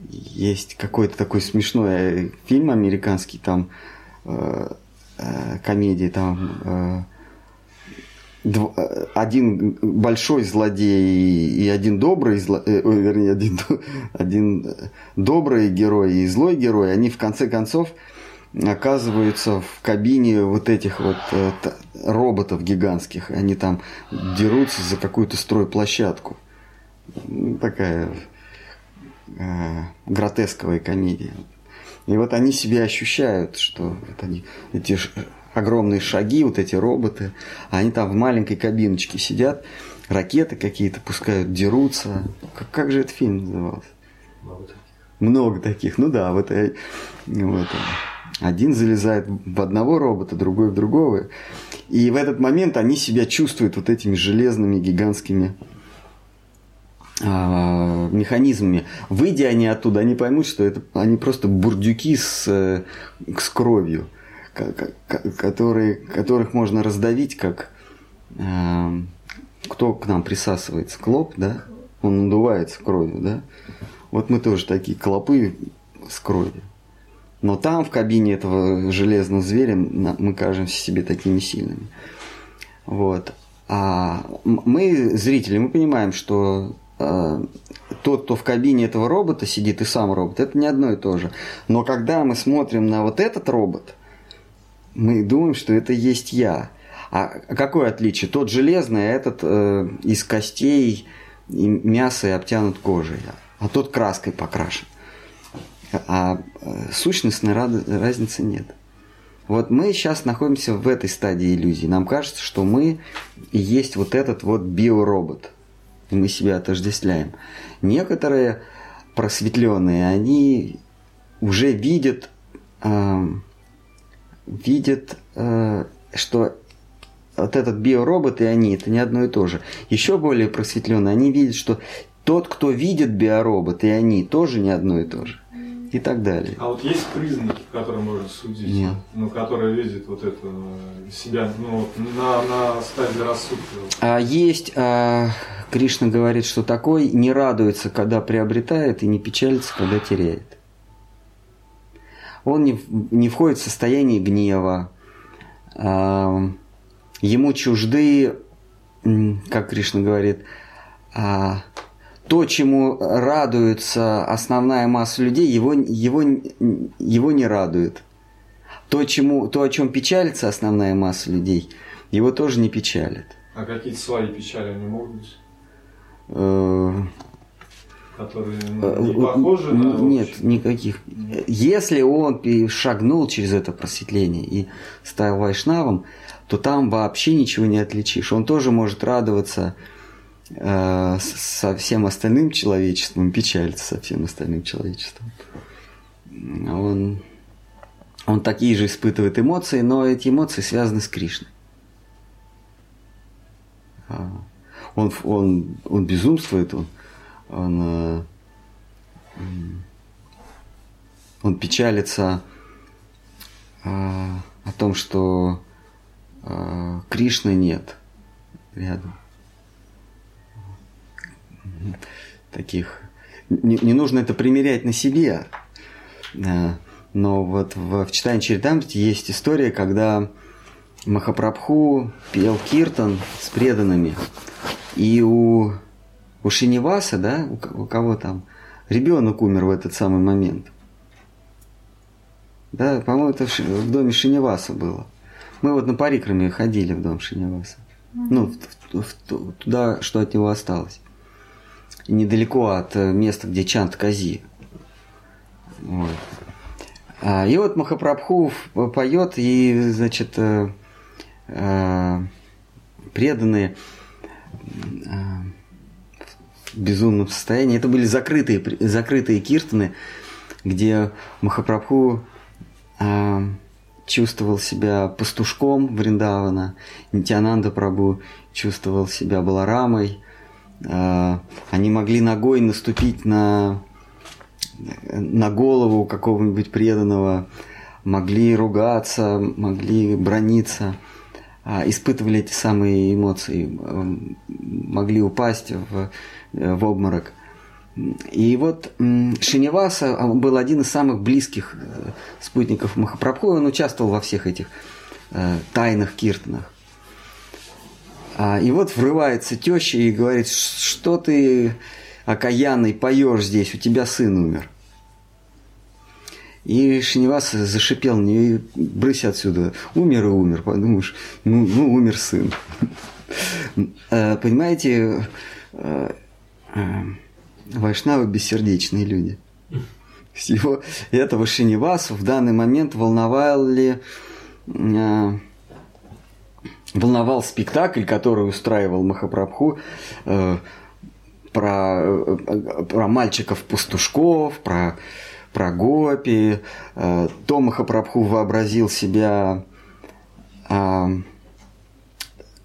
есть какой-то такой смешной фильм американский, там э, э, комедии, там э, один большой злодей и один добрый, зло... вернее, один, один добрый герой и злой герой, они в конце концов оказываются в кабине вот этих вот роботов гигантских. Они там дерутся за какую-то стройплощадку. Такая э, гротесковая комедия. И вот они себя ощущают, что вот они, эти огромные шаги, вот эти роботы, они там в маленькой кабиночке сидят, ракеты какие-то пускают, дерутся. Как, как же этот фильм назывался? Много таких. Много таких, ну да, вот, вот один залезает в одного робота, другой в другого. И в этот момент они себя чувствуют вот этими железными гигантскими а, механизмами. Выйдя они оттуда, они поймут, что это они просто бурдюки с, э, с кровью, которые, которых можно раздавить, как э, кто к нам присасывается, клоп, да? Он надувается кровью, да? Вот мы тоже такие клопы с кровью. Но там, в кабине этого железного зверя, мы кажемся себе такими сильными. Вот. А мы, зрители, мы понимаем, что тот, кто в кабине этого робота сидит, и сам робот, это не одно и то же. Но когда мы смотрим на вот этот робот, мы думаем, что это есть я. А какое отличие? Тот железный, а этот э, из костей и мяса и обтянут кожей, а тот краской покрашен. А э, сущностной разницы нет. Вот мы сейчас находимся в этой стадии иллюзии. Нам кажется, что мы и есть вот этот вот биоробот – и мы себя отождествляем. Некоторые просветленные, они уже видят, э, видят, э, что вот этот биоробот и они это не одно и то же. Еще более просветленные, они видят, что тот, кто видит биоробот и они тоже не одно и то же и так далее. А вот есть признаки, которые можно судить, Нет. ну, которые видят вот это э, себя ну, на, на стадии рассудка? А есть, а, Кришна говорит, что такой не радуется, когда приобретает, и не печалится, когда теряет. Он не, не входит в состояние гнева, а, ему чужды, как Кришна говорит, а, то, чему радуется основная масса людей, его, его, его не радует. То, чему, то, о чем печалится основная масса людей, его тоже не печалит. А какие-то свои печали они могут быть? Э, которые ну, не похожи на... Нет, никаких. Если он шагнул через это просветление и стал вайшнавом, то там вообще ничего не отличишь. Он тоже может радоваться э, со всем остальным человечеством, печалиться со всем остальным человечеством. Он, он такие же испытывает эмоции, но эти эмоции связаны с Кришной. Он, он, он безумствует, он, он, э, он печалится э, о том, что э, Кришны нет рядом. Таких не, не нужно это примерять на себе. Но вот в, в читании Чаритамрити есть история, когда Махапрабху пел киртан с преданными. И у у Шиниваса, да, у, у кого там, ребенок умер в этот самый момент. Да, по-моему, это в, в доме Шиниваса было. Мы вот на парикраме ходили в дом Шиниваса. Ну, в, в, в, туда, что от него осталось. И недалеко от э, места, где Чант Кази. Вот. А, и вот Махапрабху поет, и, значит, э, э, преданные э, безумном состоянии. Это были закрытые, закрытые киртаны, где Махапрабху э, чувствовал себя пастушком Вриндавана, Нитянанда Прабу чувствовал себя Баларамой. Э, они могли ногой наступить на, на голову какого-нибудь преданного, могли ругаться, могли брониться – испытывали эти самые эмоции, могли упасть в, в обморок. И вот Шиниваса был один из самых близких э, спутников Махапрабху, он участвовал во всех этих э, тайных киртанах. А, и вот врывается теща и говорит, что ты, окаянный, поешь здесь, у тебя сын умер. И Шинивас зашипел нее, брысь отсюда. Умер и умер. Подумаешь, ну, ну умер сын. Э, понимаете, э, э, вайшнавы бессердечные люди. Всего этого Шинивасу в данный момент волновал ли волновал спектакль, который устраивал Махапрабху про, про мальчиков-пастушков, про про Гопи. Э, Томаха Прабху вообразил себя а,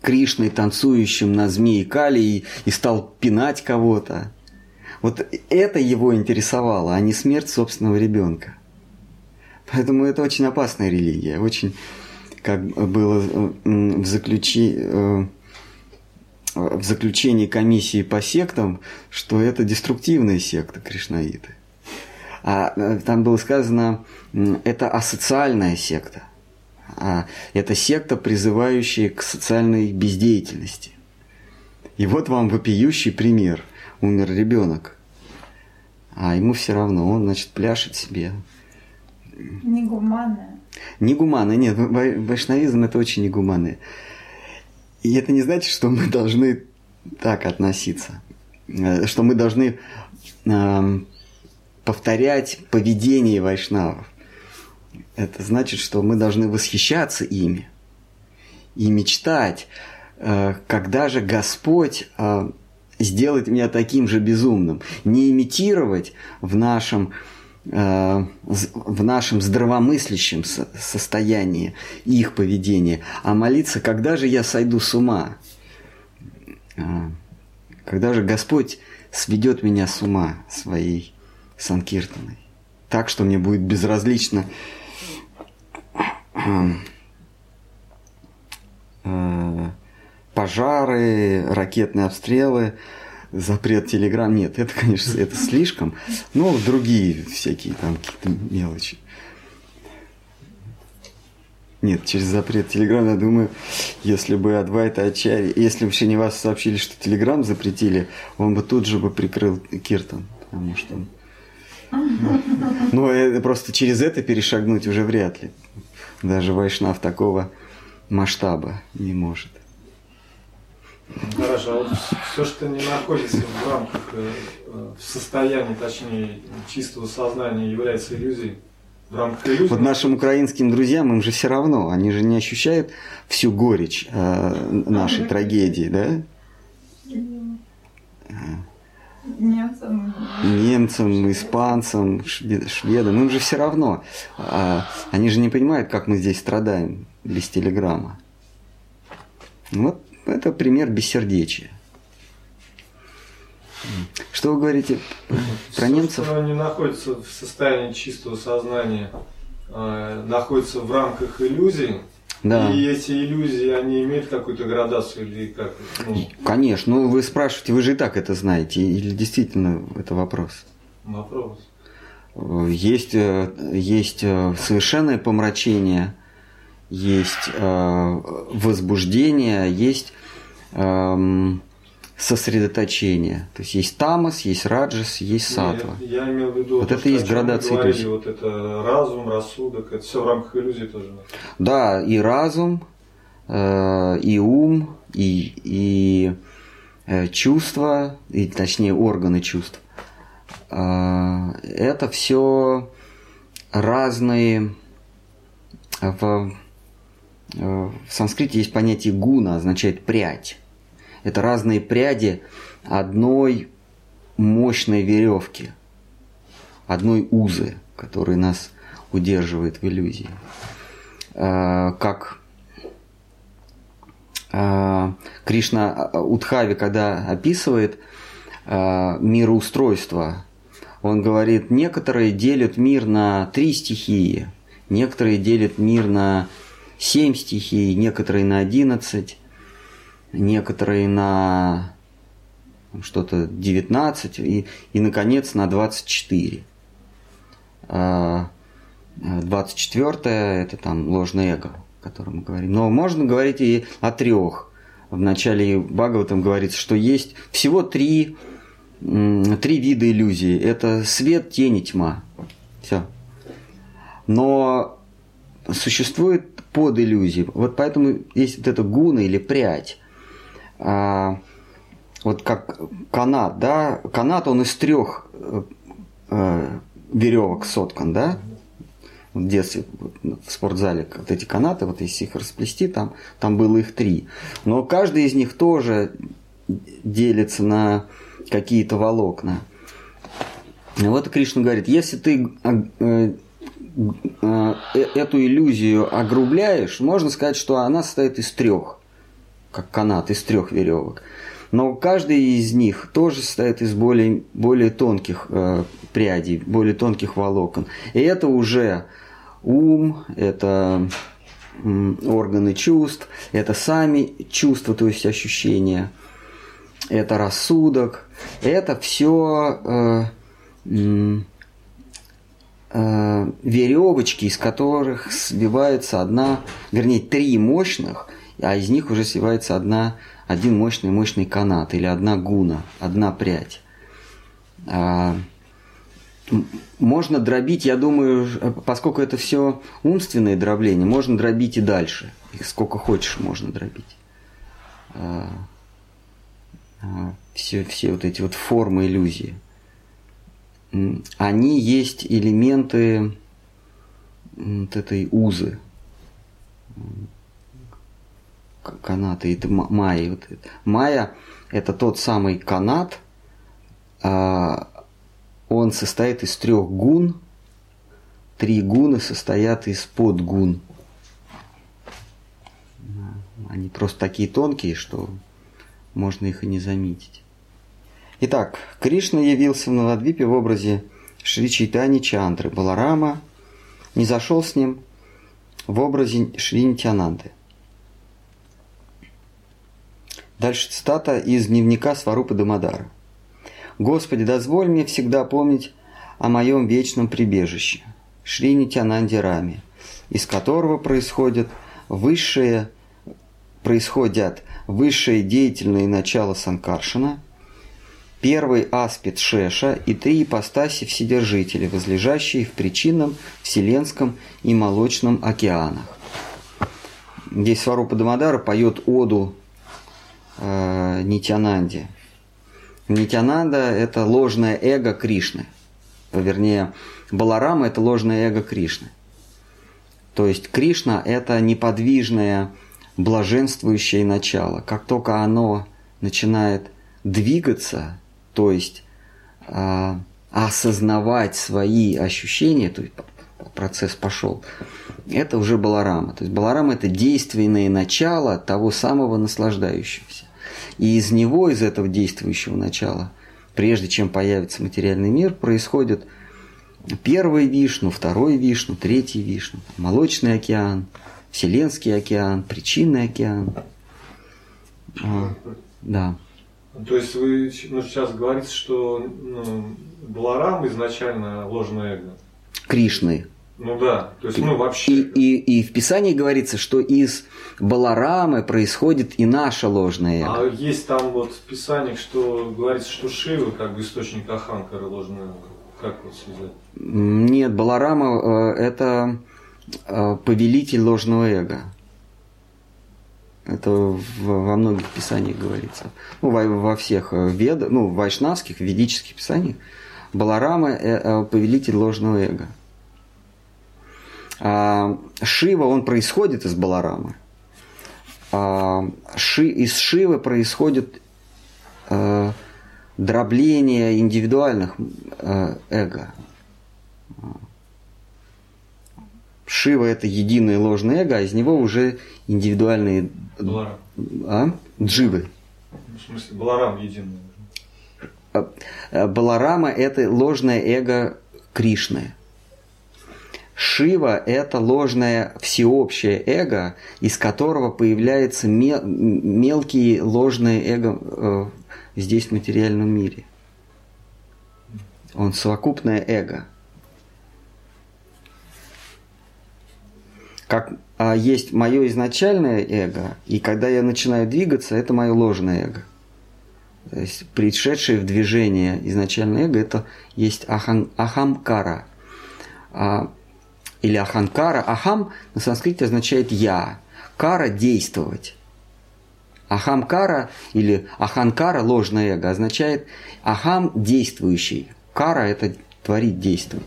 Кришной, танцующим на змеи Кали, и, и стал пинать кого-то. Вот это его интересовало, а не смерть собственного ребенка. Поэтому это очень опасная религия. Очень, как было в, заключи, э, в заключении комиссии по сектам, что это деструктивная секта кришнаиты. А, э, там было сказано, это асоциальная секта. А, это секта, призывающая к социальной бездеятельности. И вот вам вопиющий пример. Умер ребенок. А ему все равно, он, значит, пляшет себе. Негуманное. Негуманное, нет, вайшнавизм это очень негуманное. И это не значит, что мы должны так относиться. Э, что мы должны повторять поведение вайшнавов. Это значит, что мы должны восхищаться ими и мечтать, э, когда же Господь э, сделает меня таким же безумным. Не имитировать в нашем, э, в нашем здравомыслящем состоянии их поведение, а молиться, когда же я сойду с ума. Когда же Господь сведет меня с ума своей Санкиртаной. Так, что мне будет безразлично э, пожары, ракетные обстрелы, запрет телеграмм. Нет, это, конечно, это слишком. Но другие всякие там какие-то мелочи. Нет, через запрет Телеграм, я думаю, если бы Адвайта Ачари, если бы Шинивас сообщили, что Телеграм запретили, он бы тут же бы прикрыл Киртан, потому что ну, просто через это перешагнуть уже вряд ли. Даже Вайшнав такого масштаба не может. Хорошо, а вот все, что не находится в рамках, э, в состоянии, точнее, чистого сознания, является иллюзией. В рамках иллюзии. Вот нашим украинским друзьям им же все равно, они же не ощущают всю горечь э, нашей трагедии, да? Немцам. Немцам, испанцам, шведам, им же все равно. А, они же не понимают, как мы здесь страдаем без телеграмма. Вот это пример бессердечия. Что вы говорите про Все, немцев? Что они находятся в состоянии чистого сознания, э, находятся в рамках иллюзий, Да. и эти иллюзии, они имеют какую-то градацию или как? Ну, Конечно, ну вы спрашиваете, вы же и так это знаете, или действительно это вопрос? вопрос. Есть, э, есть э, совершенное помрачение, есть э, возбуждение, есть эм, сосредоточение. То есть есть тамас, есть раджас, есть сатва. Нет, я имел в виду, Вот то, это что есть градация говорили, иллюзий. Вот это разум, рассудок, это все в рамках иллюзии тоже. Да, и разум, э, и ум, и, и э, чувства, и точнее органы чувств. Э, это все разные. э, В, э, в санскрите есть понятие гуна, означает прядь. Это разные пряди одной мощной веревки, одной узы, которая нас удерживает в иллюзии. Э, Как э, Кришна э, Удхави, когда описывает мироустройство, он говорит, некоторые делят мир на три стихии, некоторые делят мир на семь стихий, некоторые на одиннадцать, некоторые на что-то 19 и, и, наконец, на 24. А, 24 это там ложное эго, о котором мы говорим. Но можно говорить и о трех. В начале Бхагаватам говорится, что есть всего три, три вида иллюзии. Это свет, тень и тьма. Все. Но существует под иллюзией. Вот поэтому есть вот эта гуна или прядь. А, вот как канат, да, канат он из трех э, веревок соткан, да, в детстве в спортзале вот эти канаты, вот если их расплести, там, там было их три. Но каждый из них тоже делится на какие-то волокна. И вот Кришна говорит, если ты э, э, эту иллюзию огрубляешь, можно сказать, что она состоит из трех, как канат, из трех веревок. Но каждый из них тоже состоит из более, более тонких э, прядей, более тонких волокон. И это уже ум, это органы чувств, это сами чувства, то есть ощущения, это рассудок, это все э, э, веревочки, из которых свивается одна, вернее, три мощных, а из них уже свивается одна, один мощный мощный канат или одна гуна, одна прядь. А, можно дробить, я думаю, ж- поскольку это все умственное дробление, можно дробить и дальше. Их сколько хочешь можно дробить. А, а, все, все вот эти вот формы иллюзии. Они есть элементы вот этой узы канаты, это ма- майя. Вот это. Майя – это тот самый канат, а, он состоит из трех гун, три гуны состоят из подгун. Они просто такие тонкие, что можно их и не заметить. Итак, Кришна явился в Навадвипе в образе Шри Чайтани Чандры. Баларама не зашел с ним в образе Шри Нитянанды. Дальше цитата из дневника Сварупы Дамадара. «Господи, дозволь мне всегда помнить о моем вечном прибежище, Шри Нитянанде Раме, из которого происходят высшие, происходят высшее деятельное начало Санкаршина, первый аспект Шеша и три ипостаси Вседержителя, возлежащие в причинном, вселенском и молочном океанах. Здесь Сварупа Дамадара поет оду э, Нитянанде. Нитянанда – это ложное эго Кришны. Вернее, Баларама – это ложное эго Кришны. То есть Кришна – это неподвижное, блаженствующее начало. Как только оно начинает двигаться, то есть э, осознавать свои ощущения, то есть процесс пошел, это уже Баларама. То есть Баларама – это действенное начало того самого наслаждающегося. И из него, из этого действующего начала, прежде чем появится материальный мир, происходит первый Вишну, второй Вишну, третий Вишну, молочный океан, Вселенский океан, причинный океан. А, да. То есть вы ну, сейчас говорите, что ну, Баларам изначально ложное эго? Кришны. Ну да, то есть, ну вообще. И, и, и в Писании говорится, что из Баларамы происходит и наше ложное эго. А есть там вот в Писании, что говорится, что Шива как бы источник Аханкара ложное эго. Как вот связать? Нет, Баларама э, это э, повелитель ложного эго. Это в, во многих писаниях говорится. Ну, во, во всех э, вед, ну, вайшнавских, ведических писаниях Баларама э, повелитель ложного эго. А, Шива, он происходит из Баларамы. А, Ши, из Шивы происходит а, дробление индивидуальных а, эго. Шива это единое ложное эго, а из него уже индивидуальные Баларам. а? дживы. В смысле, Баларам единый. Баларама это ложное эго Кришны. Шива – это ложное всеобщее эго, из которого появляются мелкие ложные эго э, здесь в материальном мире. Он совокупное эго. Как а есть мое изначальное эго, и когда я начинаю двигаться, это мое ложное эго. То есть пришедшее в движение изначальное эго, это есть ахам, ахамкара. А или аханкара. Ахам на санскрите означает «я». Кара – действовать. Ахамкара или аханкара, ложное эго, означает ахам – действующий. Кара – это творить, действовать.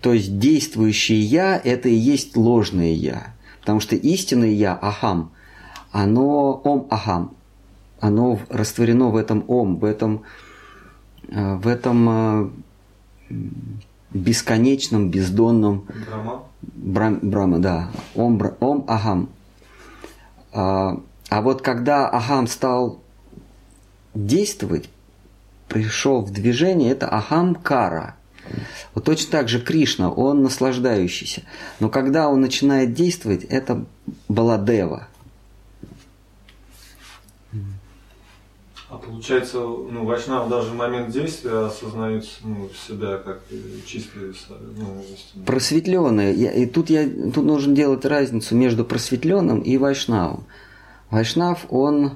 То есть действующее «я» – это и есть ложное «я». Потому что истинное «я» – ахам, оно ом ахам, оно растворено в этом ом, в этом, э, в этом э, бесконечном, бездонном... Брама? Брам, Брама, да. Ом, ом Ахам. А, а вот когда Ахам стал действовать, пришел в движение, это Ахам Кара. Вот точно так же Кришна, он наслаждающийся. Но когда он начинает действовать, это Баладева. А получается, ну, Вайшнав даже в момент действия осознает ну, себя как чистый, ну, истинный. Просветленный. И тут, я, тут нужно делать разницу между просветленным и Вайшнавом. Вайшнав, он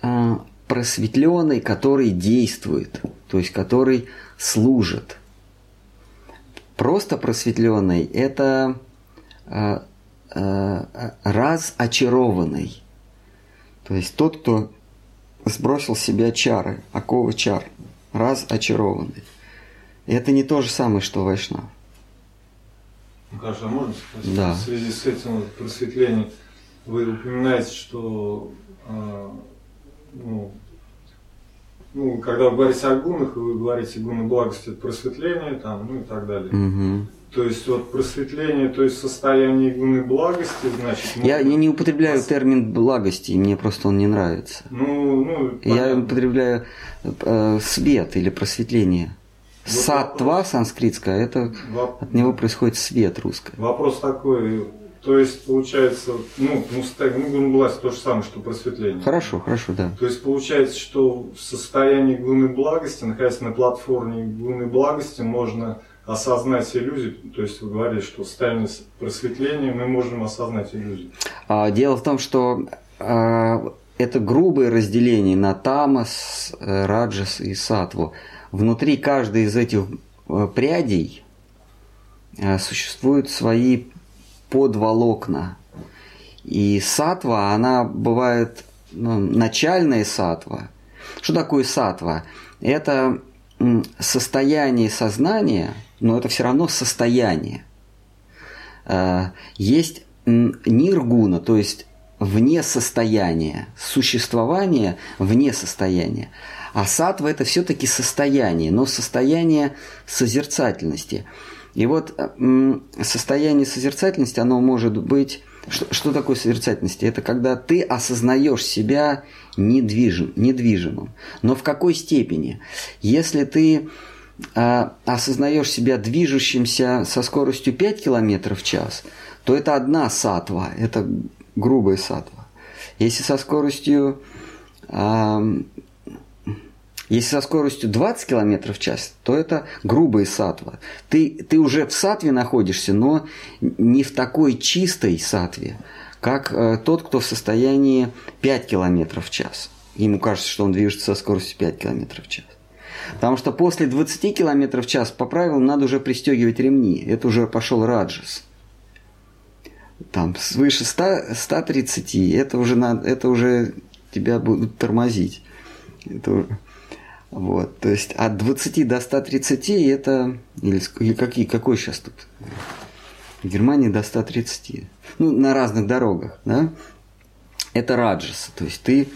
э, просветленный, который действует, то есть который служит. Просто просветленный – это э, э, разочарованный. То есть тот, кто сбросил с себя чары, оковы чар, раз очарованный. И это не то же самое, что Вайшнав. Ну, конечно, можно сказать, да. в связи с этим вот просветлением вы упоминаете, что э, ну, ну, когда вы говорите о гунах, вы говорите гуны благости, это просветление, там, ну и так далее. Угу. То есть вот просветление, то есть состояние гуны благости, значит... Я, я не употребляю пос... термин благости, мне просто он не нравится. Ну, ну, я употребляю э, свет или просветление. Вот Сатва вопрос... санскритское, это Воп... от него происходит свет русское. Вопрос такой, то есть получается, ну, ну, ну гуна власть то же самое, что просветление. Хорошо, хорошо, да. То есть получается, что в состоянии гуны благости, находясь на платформе гуны благости, можно осознать иллюзию, то есть вы говорили, что в состоянии просветления мы можем осознать иллюзию. А, дело в том, что а, это грубое разделение на тамас, э, раджас и сатву. Внутри каждой из этих э, прядей э, существуют свои подволокна. И сатва, она бывает ну, начальная сатва. Что такое сатва? Это состояние сознания, но это все равно состояние. А, есть ниргуна, то есть вне состояния, существование вне состояния. А сатва это все-таки состояние, но состояние созерцательности. И вот состояние созерцательности, оно может быть... Что, что такое созерцательность? Это когда ты осознаешь себя недвижим, недвижимым. Но в какой степени? Если ты осознаешь себя движущимся со скоростью 5 км в час, то это одна сатва, это грубая сатва. Если со скоростью а, если со скоростью 20 км в час, то это грубая сатва. Ты, ты уже в сатве находишься, но не в такой чистой сатве, как э, тот, кто в состоянии 5 км в час. Ему кажется, что он движется со скоростью 5 км в час. Потому что после 20 км в час по правилам надо уже пристегивать ремни. Это уже пошел раджас. Там свыше 100, 130, это уже, надо, это уже тебя будут тормозить. Это вот, то есть от 20 до 130 это, или, или какие, какой сейчас тут? В Германии до 130. Ну, на разных дорогах, да? Это раджас, то есть ты,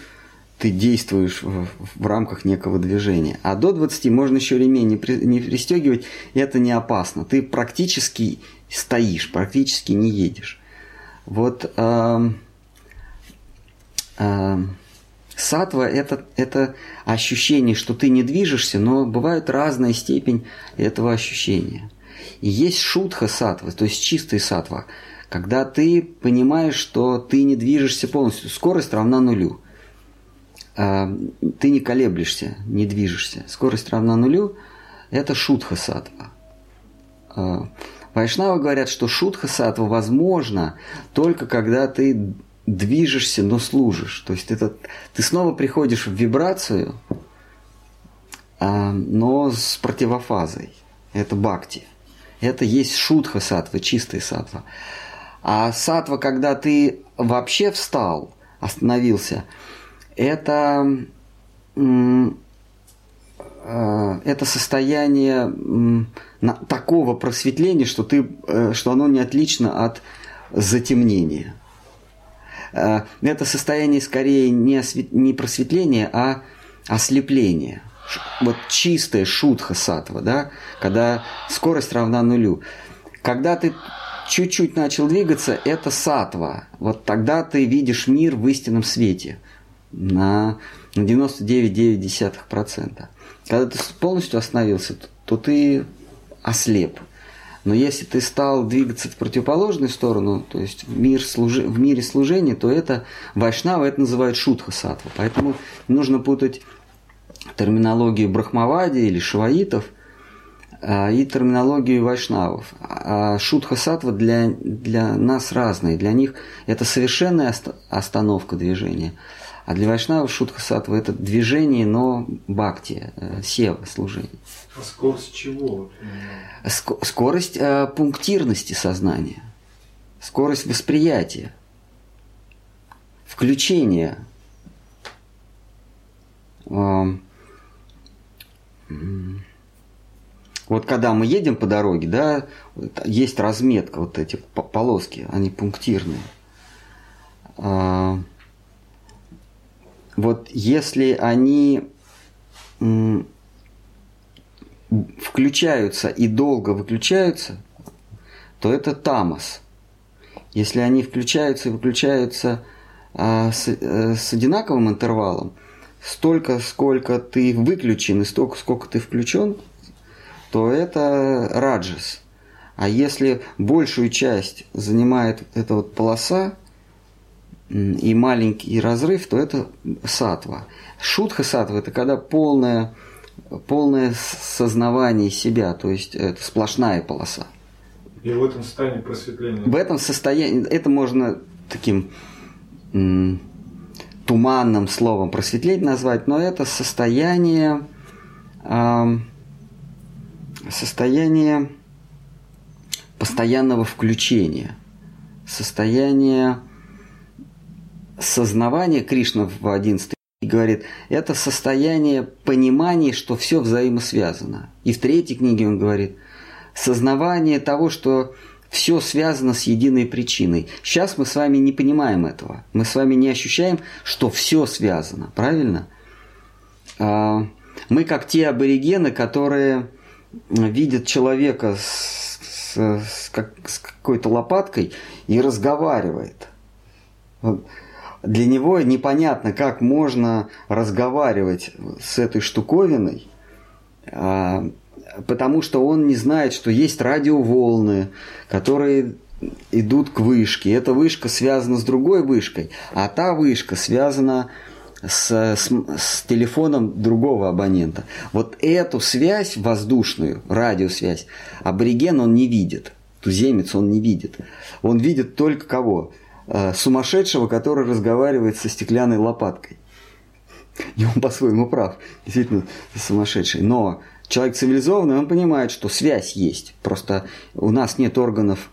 ты действуешь в, в рамках некого движения. А до 20 можно еще ремень не, при, не пристегивать, и это не опасно. Ты практически стоишь, практически не едешь. Вот э, э, Сатва это, это ощущение, что ты не движешься, но бывает разная степень этого ощущения. И есть шутха сатва, то есть чистый сатва, когда ты понимаешь, что ты не движешься полностью, скорость равна нулю. А, ты не колеблешься, не движешься. Скорость равна нулю – это шутха сатва. А, Вайшнавы говорят, что шутха сатва возможно только когда ты движешься, но служишь. То есть это, ты снова приходишь в вибрацию, а, но с противофазой. Это бхакти. Это есть шутха сатва, чистая сатва. А сатва, когда ты вообще встал, остановился, это, а, это состояние такого просветления, что, ты, э, что оно не отлично от затемнения. Э, это состояние скорее не, освет... не просветления, а ослепления. Вот чистая шутха сатва, да, когда скорость равна нулю. Когда ты чуть-чуть начал двигаться, это сатва. Вот тогда ты видишь мир в истинном свете на, на 99,9%. Когда ты полностью остановился, то ты ослеп. Но если ты стал двигаться в противоположную сторону, то есть в, мир служи, в мире служения, то это вайшнава, это называют шутха сатва. Поэтому нужно путать терминологию брахмавади или шиваитов а, и терминологию вайшнавов. А шутха сатва для, для нас разные. Для них это совершенная остановка движения. А для вайшнавов шутха сатва это движение, но бхакти, э, сева, служение. А скорость чего? Ск- скорость э, пунктирности сознания, скорость восприятия, включения. Э, вот когда мы едем по дороге, да, есть разметка, вот эти полоски, они пунктирные. Вот если они включаются и долго выключаются, то это тамос. Если они включаются и выключаются а, с, а, с одинаковым интервалом, столько, сколько ты выключен и столько, сколько ты включен, то это раджас. А если большую часть занимает эта вот полоса и маленький разрыв, то это сатва. Шутха сатва – это когда полная полное сознавание себя, то есть это сплошная полоса. И в этом состоянии просветления. В этом состоянии, это можно таким м, туманным словом просветление назвать, но это состояние, э, состояние постоянного включения, состояние сознавание, Кришна в 11 говорит, это состояние понимания, что все взаимосвязано. И в третьей книге он говорит, сознавание того, что все связано с единой причиной. Сейчас мы с вами не понимаем этого. Мы с вами не ощущаем, что все связано. Правильно? А, мы как те аборигены, которые видят человека с, с, с, как, с какой-то лопаткой и разговаривает. Для него непонятно, как можно разговаривать с этой штуковиной, а, потому что он не знает, что есть радиоволны, которые идут к вышке. Эта вышка связана с другой вышкой, а та вышка связана с, с, с телефоном другого абонента. Вот эту связь воздушную, радиосвязь, абориген он не видит. Туземец он не видит. Он видит только кого? Э, сумасшедшего, который разговаривает со стеклянной лопаткой. И он по-своему прав, действительно сумасшедший. Но человек цивилизованный, он понимает, что связь есть. Просто у нас нет органов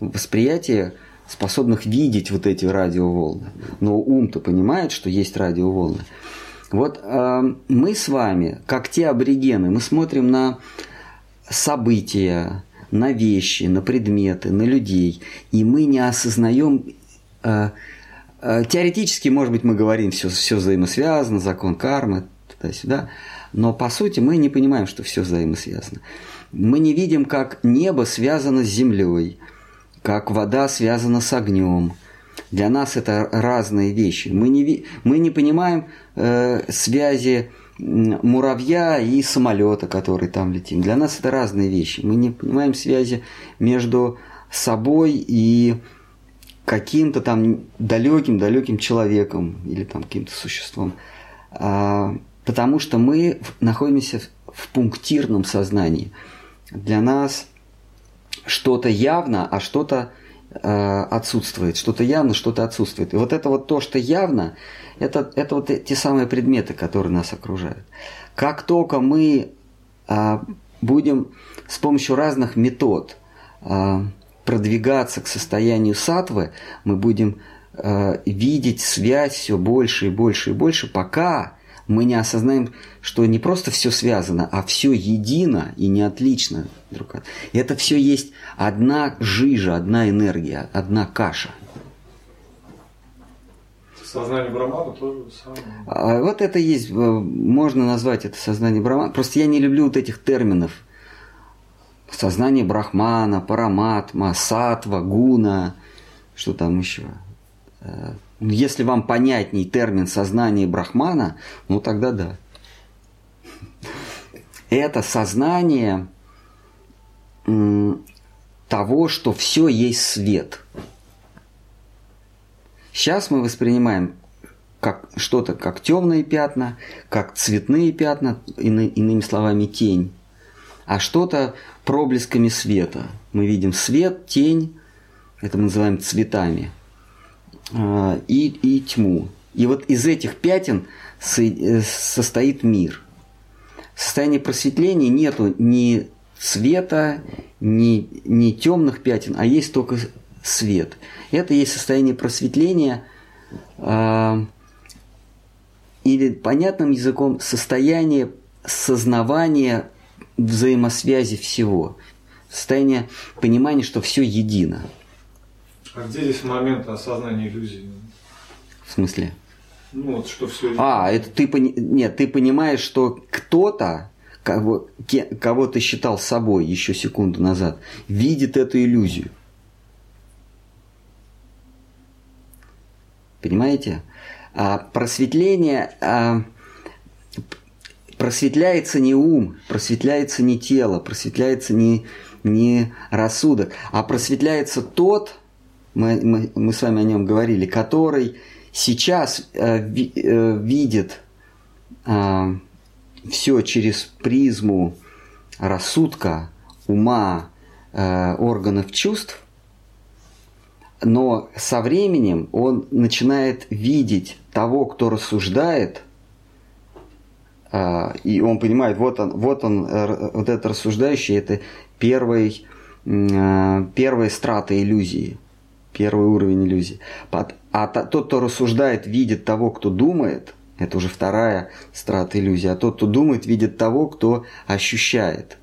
восприятия, способных видеть вот эти радиоволны. Но ум-то понимает, что есть радиоволны. Вот э, мы с вами, как те аборигены, мы смотрим на события, на вещи, на предметы, на людей, и мы не осознаем Теоретически, может быть, мы говорим, все, все взаимосвязано, закон кармы, туда-сюда, но по сути мы не понимаем, что все взаимосвязано. Мы не видим, как небо связано с землей, как вода связана с огнем. Для нас это разные вещи. Мы не, мы не понимаем э, связи муравья и самолета, который там летим. Для нас это разные вещи. Мы не понимаем связи между собой и каким-то там далеким-далеким человеком или там каким-то существом. А, Потому что мы находимся в пунктирном сознании. Для нас что-то явно, а что-то э, отсутствует. Что-то явно, что-то отсутствует. И вот это вот то, что явно, это, это вот те самые предметы, которые нас окружают. Как только мы э, будем с помощью разных метод э, продвигаться к состоянию сатвы, мы будем э, видеть связь все больше и больше и больше, пока мы не осознаем, что не просто все связано, а все едино и не отлично друг от И это все есть одна жижа, одна энергия, одна каша. Сознание Брамана тоже самое. А вот это есть, э, можно назвать это сознание Брамана. Просто я не люблю вот этих терминов. Сознание Брахмана, Параматма, Сатва, Гуна, что там еще. Э, если вам понятней термин сознание Брахмана, ну тогда да. Это сознание того, что все есть свет. Сейчас мы воспринимаем как что-то как темные пятна, как цветные пятна, ины, иными словами тень, а что-то проблесками света. Мы видим свет, тень, это мы называем цветами – а, и, и тьму. И вот из этих пятен э, состоит мир. В состоянии просветления нету ни света, ни, ни темных пятен, а есть только свет. Это есть состояние просветления э, или понятным языком состояние сознавания взаимосвязи всего. Состояние понимания, что все едино. А где здесь момент осознания иллюзии? В смысле? Ну вот что все. А, это ты нет, ты понимаешь, что кто-то, кого, кого ты считал собой еще секунду назад, видит эту иллюзию. Понимаете? А просветление а, просветляется не ум, просветляется не тело, просветляется не, не рассудок, а просветляется тот, мы, мы, мы с вами о нем говорили, который сейчас э, ви, э, видит э, все через призму рассудка, ума, э, органов чувств, но со временем он начинает видеть того, кто рассуждает, и он понимает, вот он, вот он, э, вот этот рассуждающий, это первый, э, первая страта иллюзии – первый уровень иллюзии. А тот, кто рассуждает, видит того, кто думает, это уже вторая страта иллюзии. А тот, кто думает, видит того, кто ощущает.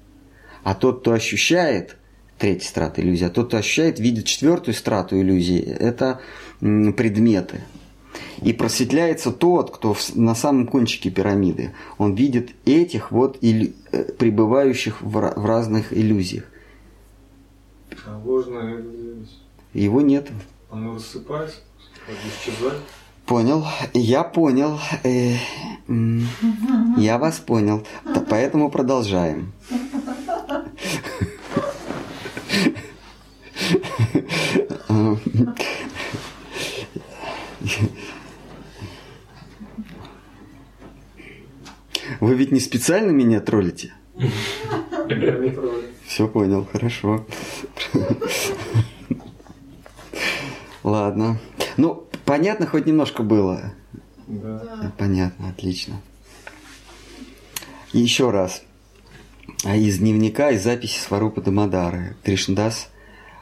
А тот, кто ощущает, третья страта иллюзии, а тот, кто ощущает, видит четвертую страту иллюзии. Это предметы. И просветляется тот, кто на самом кончике пирамиды. Он видит этих вот иллю... Э, пребывающих в, в разных иллюзиях. А ложная Его нет. Оно рассыпается, исчезает. Понял, я понял. Э, я вас понял. Поэтому продолжаем. Вы ведь не специально меня троллите? Все понял, хорошо. Ладно. Ну, понятно хоть немножко было? Да. Понятно, отлично. еще раз. А из дневника, из записи Сварупа Дамадары. Кришндас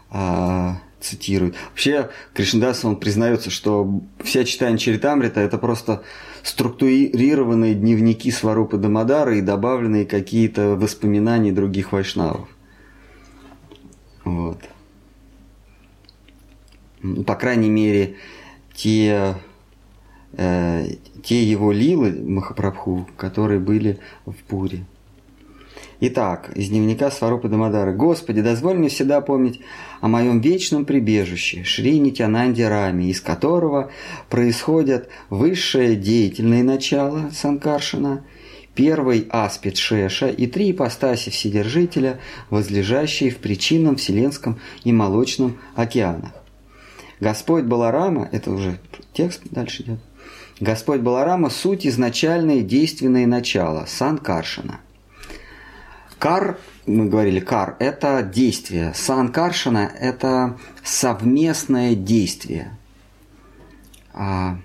а, цитирует. Вообще, Кришндас, он признается, что вся читание Чаритамрита – это просто структурированные дневники Сварупы Дамадары и добавленные какие-то воспоминания других вайшнавов. Вот. Ну, по крайней мере, те, э, те его лилы Махапрабху, которые были в Пуре. Итак, из дневника Сварупы Дамадары. «Господи, дозволь мне всегда помнить о моем вечном прибежище, Шри Нитянанде Раме, из которого происходят высшее деятельное начало Санкаршина, первый аспид Шеша и три ипостаси Вседержителя, возлежащие в причинном Вселенском и Молочном океанах. Господь Баларама, это уже текст дальше идет, Господь Баларама – суть изначальное действенное начало, Санкаршина – Кар, мы говорили, кар – это действие. Санкаршина – это совместное действие. А,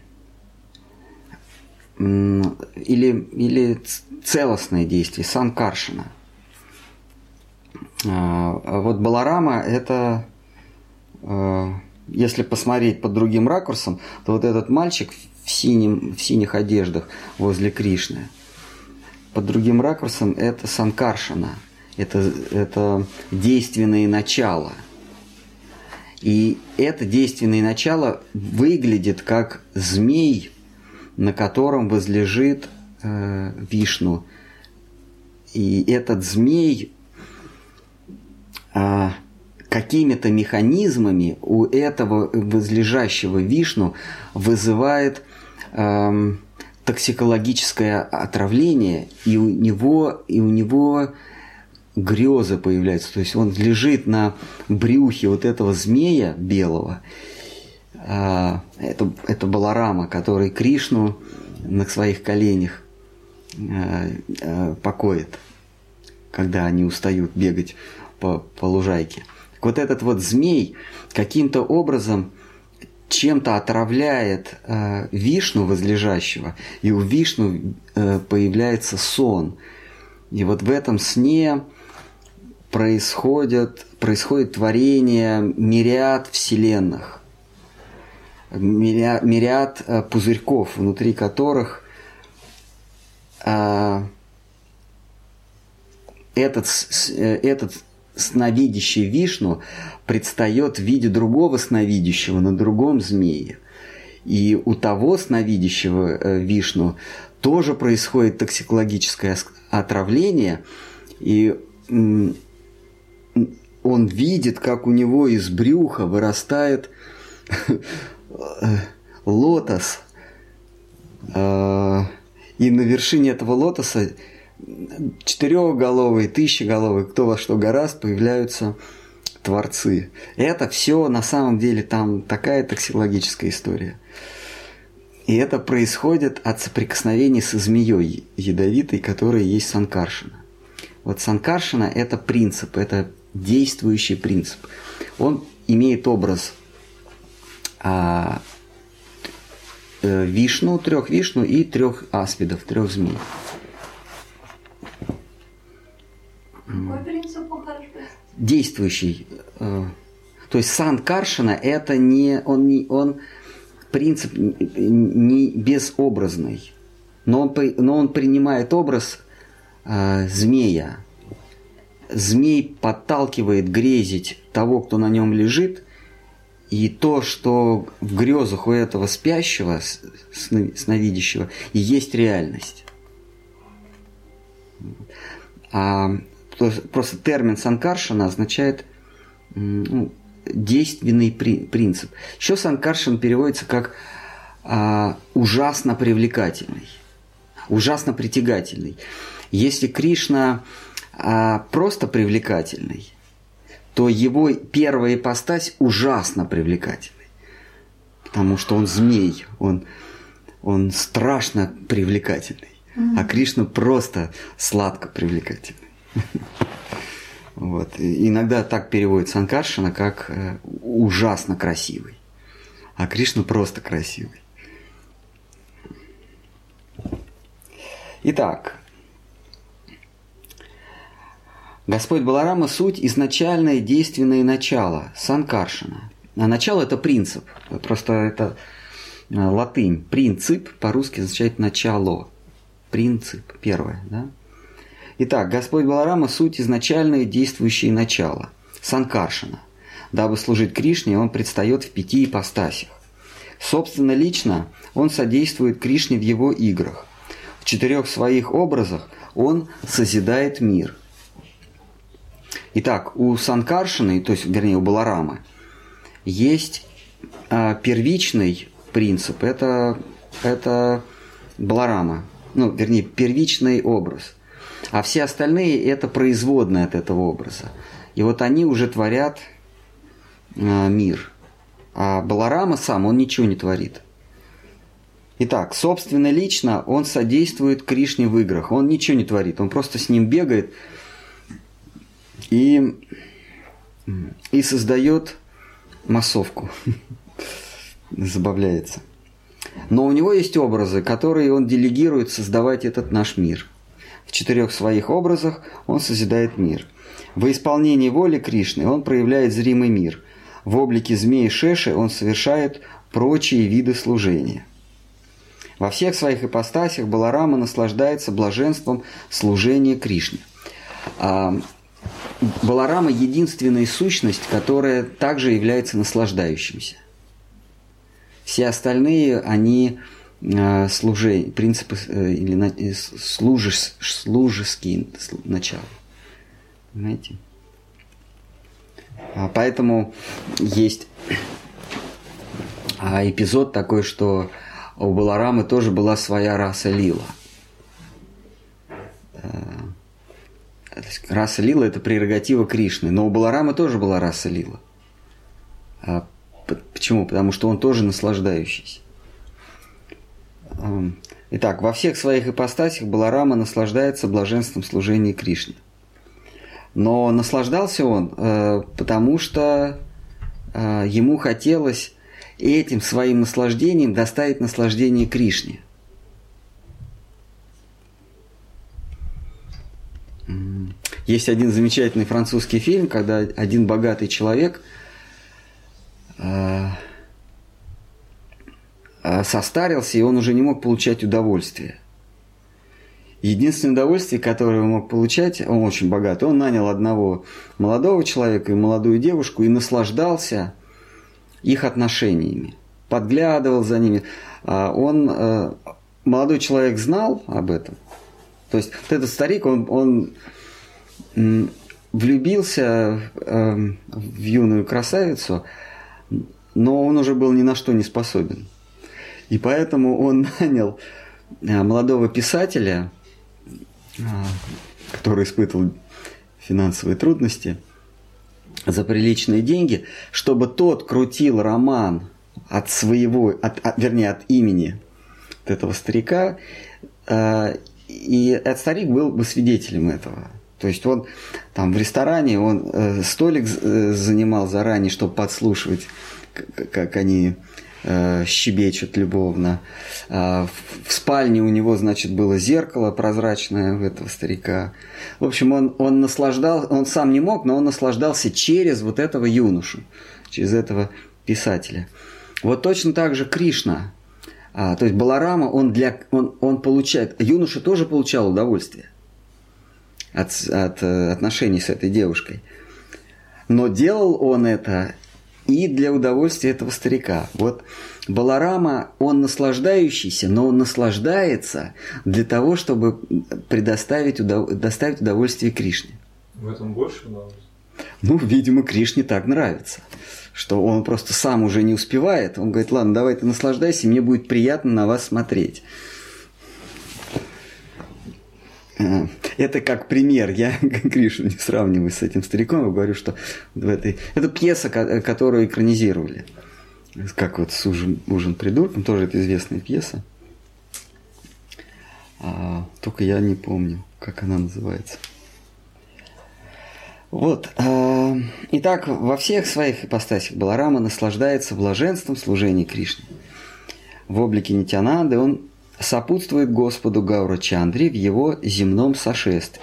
или, или целостное действие, санкаршина. А, вот Баларама – это, а, если посмотреть под другим ракурсом, то вот этот мальчик в, синем, в синих одеждах возле Кришны – под другим ракурсом это санкаршина, это, это действенное начало. И это действенное начало выглядит как змей, на котором возлежит э, Вишну. И этот змей э, какими-то механизмами у этого возлежащего Вишну вызывает э, токсикологическое отравление, и у него, и у него грезы появляются. То есть он лежит на брюхе вот этого змея белого. А, это, это Баларама, который Кришну на своих коленях а, а, покоит, когда они устают бегать по, по лужайке. вот этот вот змей каким-то образом чем-то отравляет э, Вишну возлежащего, и у Вишну э, появляется сон. И вот в этом сне происходит, происходит творение мириад вселенных, мириад, мириад э, пузырьков, внутри которых э, этот, э, этот сновидящий Вишну предстает в виде другого сновидящего на другом змее. И у того сновидящего э, Вишну тоже происходит токсикологическое отравление, и он видит, как у него из брюха вырастает э, лотос, э, и на вершине этого лотоса четырехголовый, тысячеголовый, кто во что гораст, появляются творцы. Это все на самом деле там такая токсикологическая история. И это происходит от соприкосновения со змеей ядовитой, которая есть санкаршина. Вот санкаршина – это принцип, это действующий принцип. Он имеет образ а, э, вишну, трех вишну и трех аспидов, трех змей. Какой принцип ухаживать? Действующий. Э, то То есть сан Каршина это не он не он принцип не безобразный, но он но он принимает образ э, змея. Змей подталкивает грезить того, кто на нем лежит, и то, что в грезах у этого спящего, сновидящего, и есть реальность. А просто термин Санкаршина означает ну, действенный принцип. Еще Санкаршин переводится как а, ужасно привлекательный, ужасно притягательный. Если Кришна а, просто привлекательный, то его первая ипостась ужасно привлекательный. Потому что он змей, он, он страшно привлекательный. А Кришна просто сладко привлекательный. Вот. Иногда так переводит Санкаршина, как э, ужасно красивый. А Кришна просто красивый. Итак, Господь Баларама – суть изначальное действенное начало, Санкаршина. А начало – это принцип. Просто это э, латынь. Принцип по-русски означает начало. Принцип, первое. Да? Итак, Господь Баларама – суть изначальное действующее начало, Санкаршина. Дабы служить Кришне, он предстает в пяти ипостасях. Собственно, лично он содействует Кришне в его играх. В четырех своих образах он созидает мир – Итак, у Санкаршины, то есть, вернее, у Баларамы, есть а, первичный принцип, это, это Баларама, ну, вернее, первичный образ. А все остальные – это производные от этого образа. И вот они уже творят а, мир. А Баларама сам, он ничего не творит. Итак, собственно, лично он содействует Кришне в играх. Он ничего не творит, он просто с ним бегает – и, и создает массовку. Забавляется. Но у него есть образы, которые он делегирует создавать этот наш мир. Четырех своих образах он созидает мир. Во исполнении воли Кришны он проявляет зримый мир. В облике змеи Шеши он совершает прочие виды служения. Во всех своих ипостасях Баларама наслаждается блаженством служения Кришне. А, Баларама – единственная сущность, которая также является наслаждающимся. Все остальные, они э, служи, принципы э, или э, служес, служеские начала. Понимаете? А поэтому есть а, эпизод такой, что у Баларамы тоже была своя раса Лила – раса Лила – это прерогатива Кришны. Но у Баларамы тоже была раса Лила. А почему? Потому что он тоже наслаждающийся. Итак, во всех своих ипостасях Баларама наслаждается блаженством служения Кришне. Но наслаждался он, э, потому что э, ему хотелось этим своим наслаждением доставить наслаждение Кришне. Есть один замечательный французский фильм, когда один богатый человек э, состарился, и он уже не мог получать удовольствие. Единственное удовольствие, которое он мог получать, он очень богатый, он нанял одного молодого человека и молодую девушку и наслаждался их отношениями, подглядывал за ними. А он, э, молодой человек знал об этом. То есть вот этот старик, он, он влюбился э, в юную красавицу, но он уже был ни на что не способен. И поэтому он нанял э, молодого писателя, э, который испытывал финансовые трудности, за приличные деньги, чтобы тот крутил роман от своего, от, от, вернее, от имени этого старика, э, и этот старик был бы свидетелем этого. То есть он там в ресторане, он э, столик занимал заранее, чтобы подслушивать, как они э, щебечут любовно. А в, спальне у него, значит, было зеркало прозрачное у этого старика. В общем, он, он наслаждался, он сам не мог, но он наслаждался через вот этого юношу, через этого писателя. Вот точно так же Кришна, а, то есть Баларама, он, для, он, он получает, юноша тоже получал удовольствие от, от э, отношений с этой девушкой. Но делал он это и для удовольствия этого старика. Вот Баларама, он наслаждающийся, но он наслаждается для того, чтобы предоставить удов... доставить удовольствие Кришне. В этом больше удовольствия? Ну, видимо, Кришне так нравится, что он просто сам уже не успевает. Он говорит, ладно, давай ты наслаждайся, мне будет приятно на вас смотреть. Э, это как пример. Я Гришу не сравниваю с этим стариком, я говорю, что в этой... Это пьеса, которую экранизировали. Как вот с ужин, ужин придурком, тоже это известная пьеса. А, только я не помню, как она называется. Вот. А, итак, во всех своих ипостасях Баларама наслаждается блаженством служения Кришне. В облике Нитянанды он сопутствует Господу Гаура Чандри в его земном сошествии.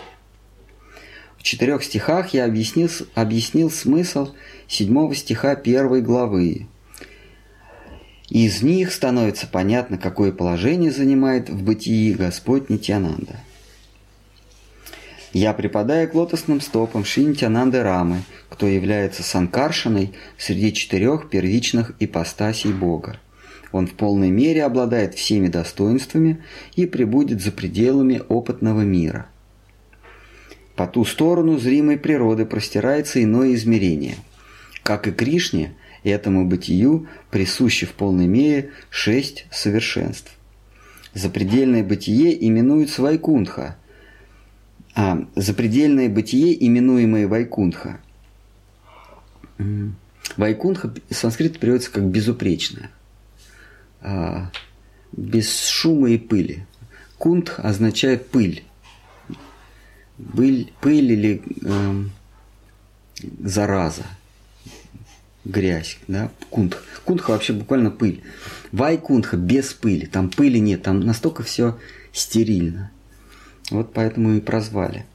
В четырех стихах я объяснил, объяснил смысл седьмого стиха первой главы. Из них становится понятно, какое положение занимает в бытии Господь Нитянанда. Я припадаю к лотосным стопам Шинтянанды Рамы, кто является санкаршиной среди четырех первичных ипостасей Бога – он в полной мере обладает всеми достоинствами и пребудет за пределами опытного мира. По ту сторону зримой природы простирается иное измерение. Как и Кришне, этому бытию присущи в полной мере шесть совершенств. Запредельное бытие именуется Вайкунха, а запредельное бытие, именуемое Вайкунха. Вайкунха санскрита переводится как безупречное – без шума и пыли. Кунт означает пыль. Пыль, пыль или э, зараза, грязь, да, кунтх. Кунтха вообще буквально пыль. Вайкунтха без пыли, там пыли нет, там настолько все стерильно. Вот поэтому и прозвали.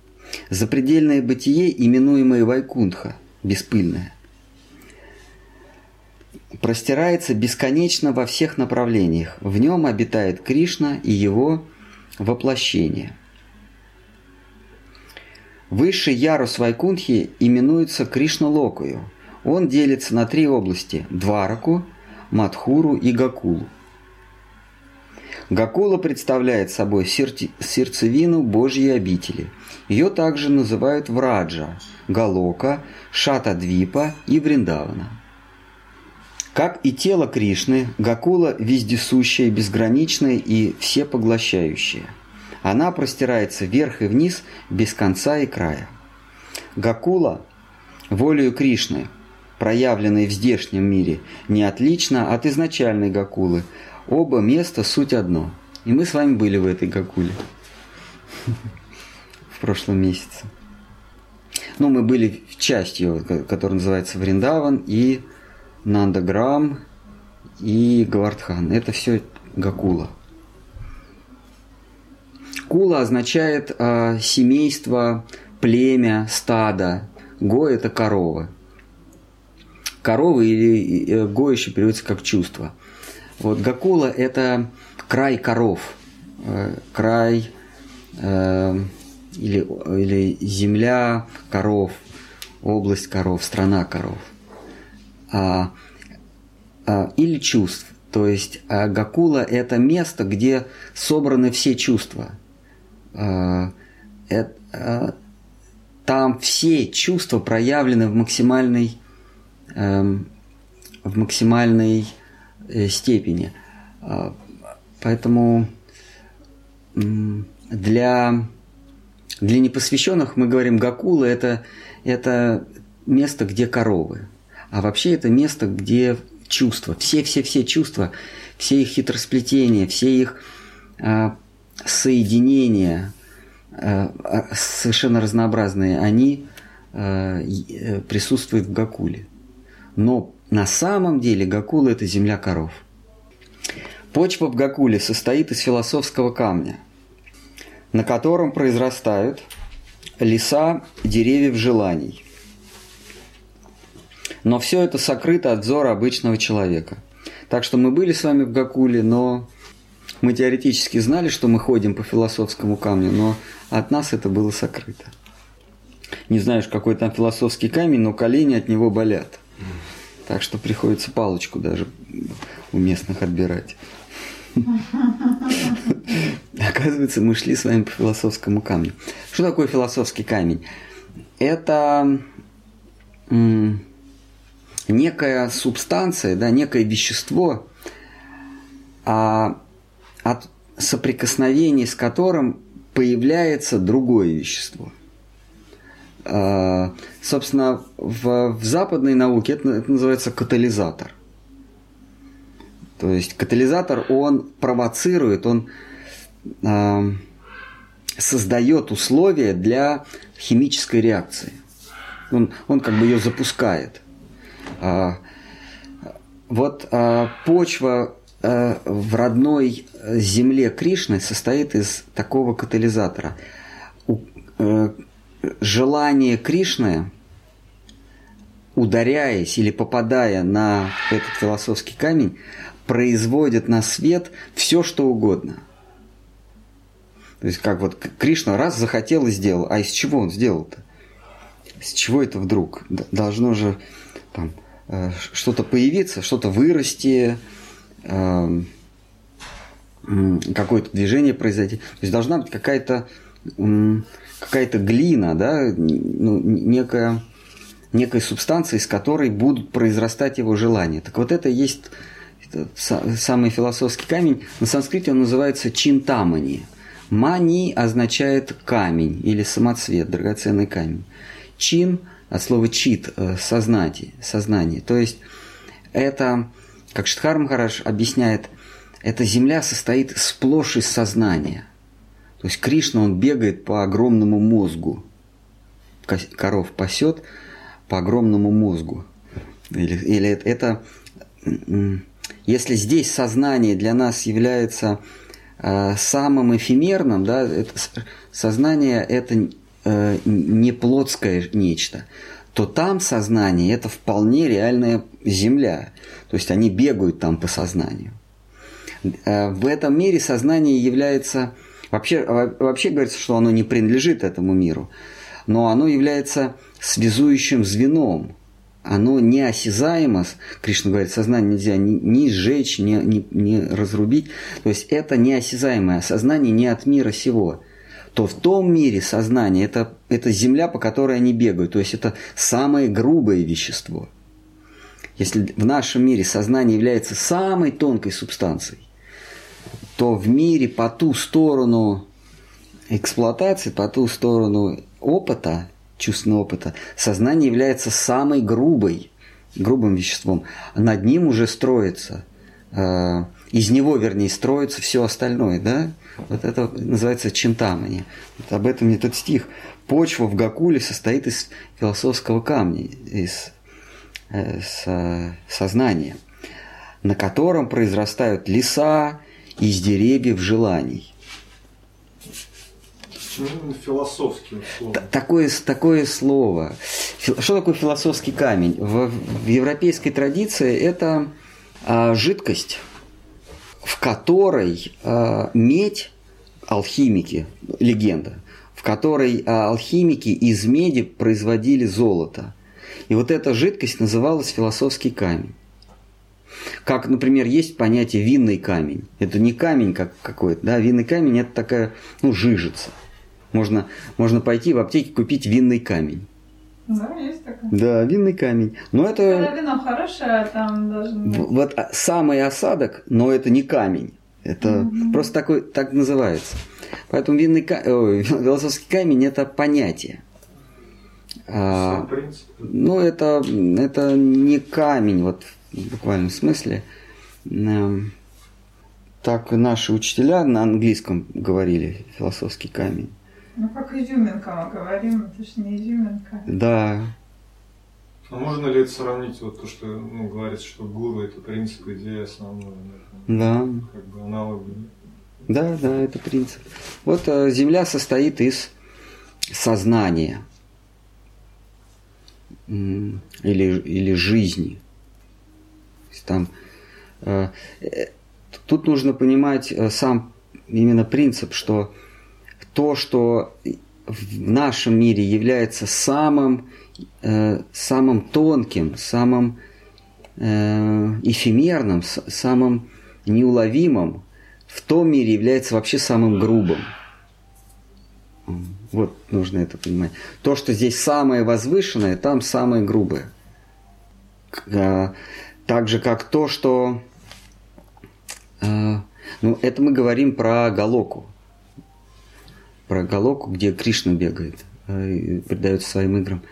Запредельное бытие, именуемое Вайкунтха, беспыльное простирается бесконечно во всех направлениях. В нем обитает Кришна и его воплощение. Высший ярус Вайкунтхи именуется Кришна-локую. Он делится на три области – Двараку, Мадхуру и Гакулу. Гакула представляет собой сердцевину Божьей обители. Ее также называют Враджа, Галока, Шатадвипа и Вриндавана. Как и тело Кришны, Гакула вездесущая, безграничная и всепоглощающая. Она простирается вверх и вниз без конца и края. Гакула, волею Кришны, проявленной в здешнем мире, не отлично от изначальной Гакулы. Оба места суть одно. И мы с вами были в этой Гакуле в прошлом месяце. Ну, мы были в части, которая называется Вриндаван и Нандаграм и Гавардхан. Это все Гакула. Кула означает э, семейство, племя, стадо. Го – это корова. Корова или э, го еще переводится как чувство. Вот Гакула – это край коров, э, край э, или, или земля коров, область коров, страна коров – а, а, или чувств. То есть а, Гакула – это место, где собраны все чувства. А, это, а, там все чувства проявлены в максимальной, э, в максимальной э, степени. А, поэтому для, для непосвященных мы говорим Гакула – это, это место, где коровы а вообще это место, где чувства, все-все-все чувства, все их хитросплетения, все их э, соединения э, совершенно разнообразные, они э, присутствуют в Гакуле. Но на самом деле Гакула – это земля коров. Почва в Гакуле состоит из философского камня, на котором произрастают леса деревьев желаний – Но все это сокрыто от взора обычного человека. Так что мы были с вами в Гакуле, но мы теоретически знали, что мы ходим по философскому камню, но от нас это было сокрыто. Не знаешь, какой там философский камень, но колени от него болят. Так что приходится палочку даже у местных отбирать. Оказывается, мы шли с вами по философскому камню. Что такое философский камень? Это некая субстанция, да, некое вещество, а, от соприкосновения с которым появляется другое вещество. А, собственно, в, в западной науке это, это называется катализатор. То есть катализатор, он провоцирует, он э, создает условия для химической реакции. Он, он как бы ее запускает. А, вот а, почва а, в родной земле Кришны состоит из такого катализатора. А, желание Кришны ударяясь или попадая на этот философский камень, производит на свет все, что угодно. То есть, как вот Кришна раз захотел и сделал. А из чего он сделал-то? С чего это вдруг? Должно же там э, что-то появиться, что-то вырасти, э, какое-то движение произойти. То есть должна быть какая-то какая-то глина, да, ну, некая, некая субстанция, из которой будут произрастать его желания. Так вот это есть самый философский камень, на санскрите он называется чинтамани. Мани означает камень или самоцвет, драгоценный камень. Чин от слова чит, э, сознание, сознание. То есть это, как Штхар Махараш объясняет, эта земля состоит сплошь из сознания. То есть Кришна, он бегает по огромному мозгу. Коров пасет по огромному мозгу. Или, или это если здесь сознание для нас является э, самым эфемерным, да, это, сознание это э, не плотское нечто, то там сознание это вполне реальная земля. То есть они бегают там по сознанию. Э, в этом мире сознание является вообще, вообще говорится, что оно не принадлежит этому миру, но оно является связующим звеном оно неосязаемо, Кришна говорит, сознание нельзя ни, ни сжечь, ни, ни, ни разрубить, то есть это неосязаемое, сознание не от мира сего, то в том мире сознание это, это земля, по которой они бегают, то есть это самое грубое вещество. Если в нашем мире сознание является самой тонкой субстанцией, то в мире по ту сторону эксплуатации, по ту сторону опыта, чувственного опыта, сознание является самой грубой, грубым веществом. Над ним уже строится, э, из него, вернее, строится все остальное, да? Вот это называется чинтамани. Вот об этом этот стих. Почва в Гакуле состоит из философского камня, из э, со, сознания, на котором произрастают леса из деревьев желаний. Почему философский слово? Такое, такое слово. Что такое философский камень? В, в европейской традиции это а, жидкость, в которой а, медь, алхимики, легенда, в которой а, алхимики из меди производили золото. И вот эта жидкость называлась философский камень. Как, например, есть понятие винный камень. Это не камень как какой-то, да, винный камень это такая, ну, жижица. Можно, можно пойти в аптеке купить винный камень. Да, есть такое. Да, винный камень. Но это... Когда вино хорошее, там должен быть... Вот самый осадок, но это не камень. Это угу. просто такой, так называется. Поэтому винный камень, философский камень это понятие. А, ну, это, это не камень, вот в буквальном смысле. Эм, так наши учителя на английском говорили философский камень. Ну, как изюминка мы говорим, это же не изюминка. Да. А можно ли это сравнить, вот то, что ну, говорится, что гуру это принцип, идея основной? Да. Как бы аналог. Да, да, это принцип. Вот э, Земля состоит из сознания. или, или жизни. Там, э, э, тут нужно понимать э, сам именно принцип, что то, что в нашем мире является самым, э, самым тонким, самым э, эфемерным, самым неуловимым, в том мире является вообще самым грубым. Вот нужно это понимать. То, что здесь самое возвышенное, там самое грубое. А, так же, как то, что... А, ну, это мы говорим про Галоку. Про Галоку, где Кришна бегает а, и предается своим играм.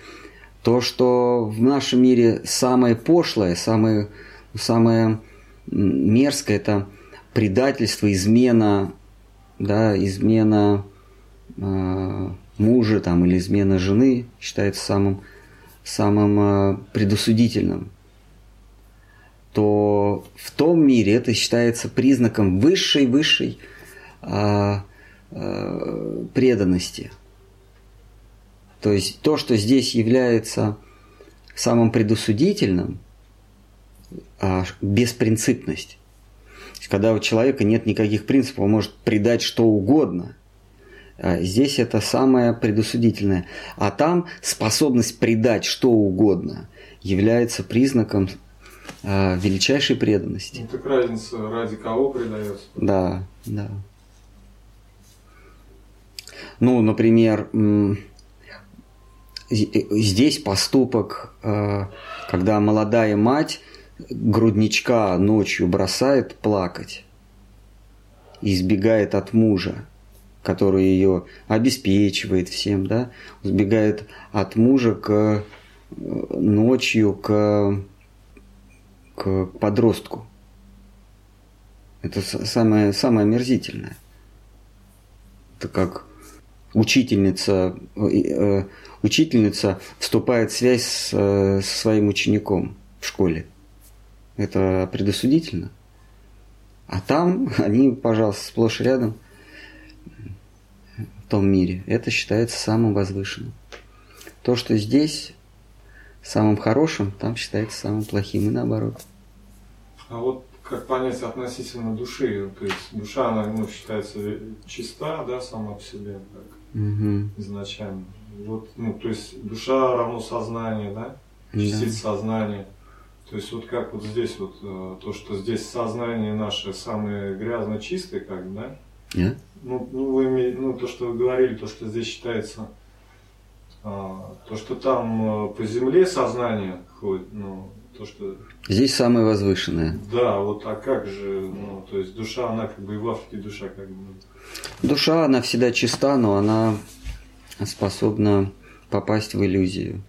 То, что в нашем мире самое пошлое, самое, самое мерзкое, это предательство, измена, да, измена э, мужа там, или измена жены считается самым, самым э, предосудительным, то в том мире это считается признаком высшей-высшей э, э, преданности. То есть то, что здесь является самым предосудительным, э, беспринципность когда у человека нет никаких принципов, он может предать что угодно. А здесь это самое предусудительное. А там способность предать что угодно является признаком э, величайшей преданности. Ну, так разница, ради кого предается. Да, да. Ну, например, здесь поступок, э, когда молодая мать грудничка ночью бросает плакать и избегает от мужа, который ее обеспечивает всем, да, сбегает от мужа к э, ночью к, к подростку. Это самое, самое омерзительное. Это как учительница, э, э, учительница вступает в связь с, со своим учеником в школе. Это предосудительно. А там они, пожалуйста, сплошь рядом в том мире. Это считается самым возвышенным. То, что здесь самым хорошим, там считается самым плохим и наоборот. А вот как понять относительно души, то есть душа, она ну, считается чиста, да, сама по себе, угу. изначально. Вот, ну, то есть душа равно сознание, да, частица да. сознания. То есть вот как вот здесь вот, э, то, что здесь сознание наше самое грязно чистое, как бы, да? Yeah. Ну, ну, вы, ну, то, что вы говорили, то, что здесь считается, а, то, что там э, по земле сознание ходит, ну, то, что... Здесь самое возвышенное. Да, вот, а как же, ну, то есть душа, она как бы и в Африке душа как бы... Душа, она всегда чиста, но она способна попасть в иллюзию.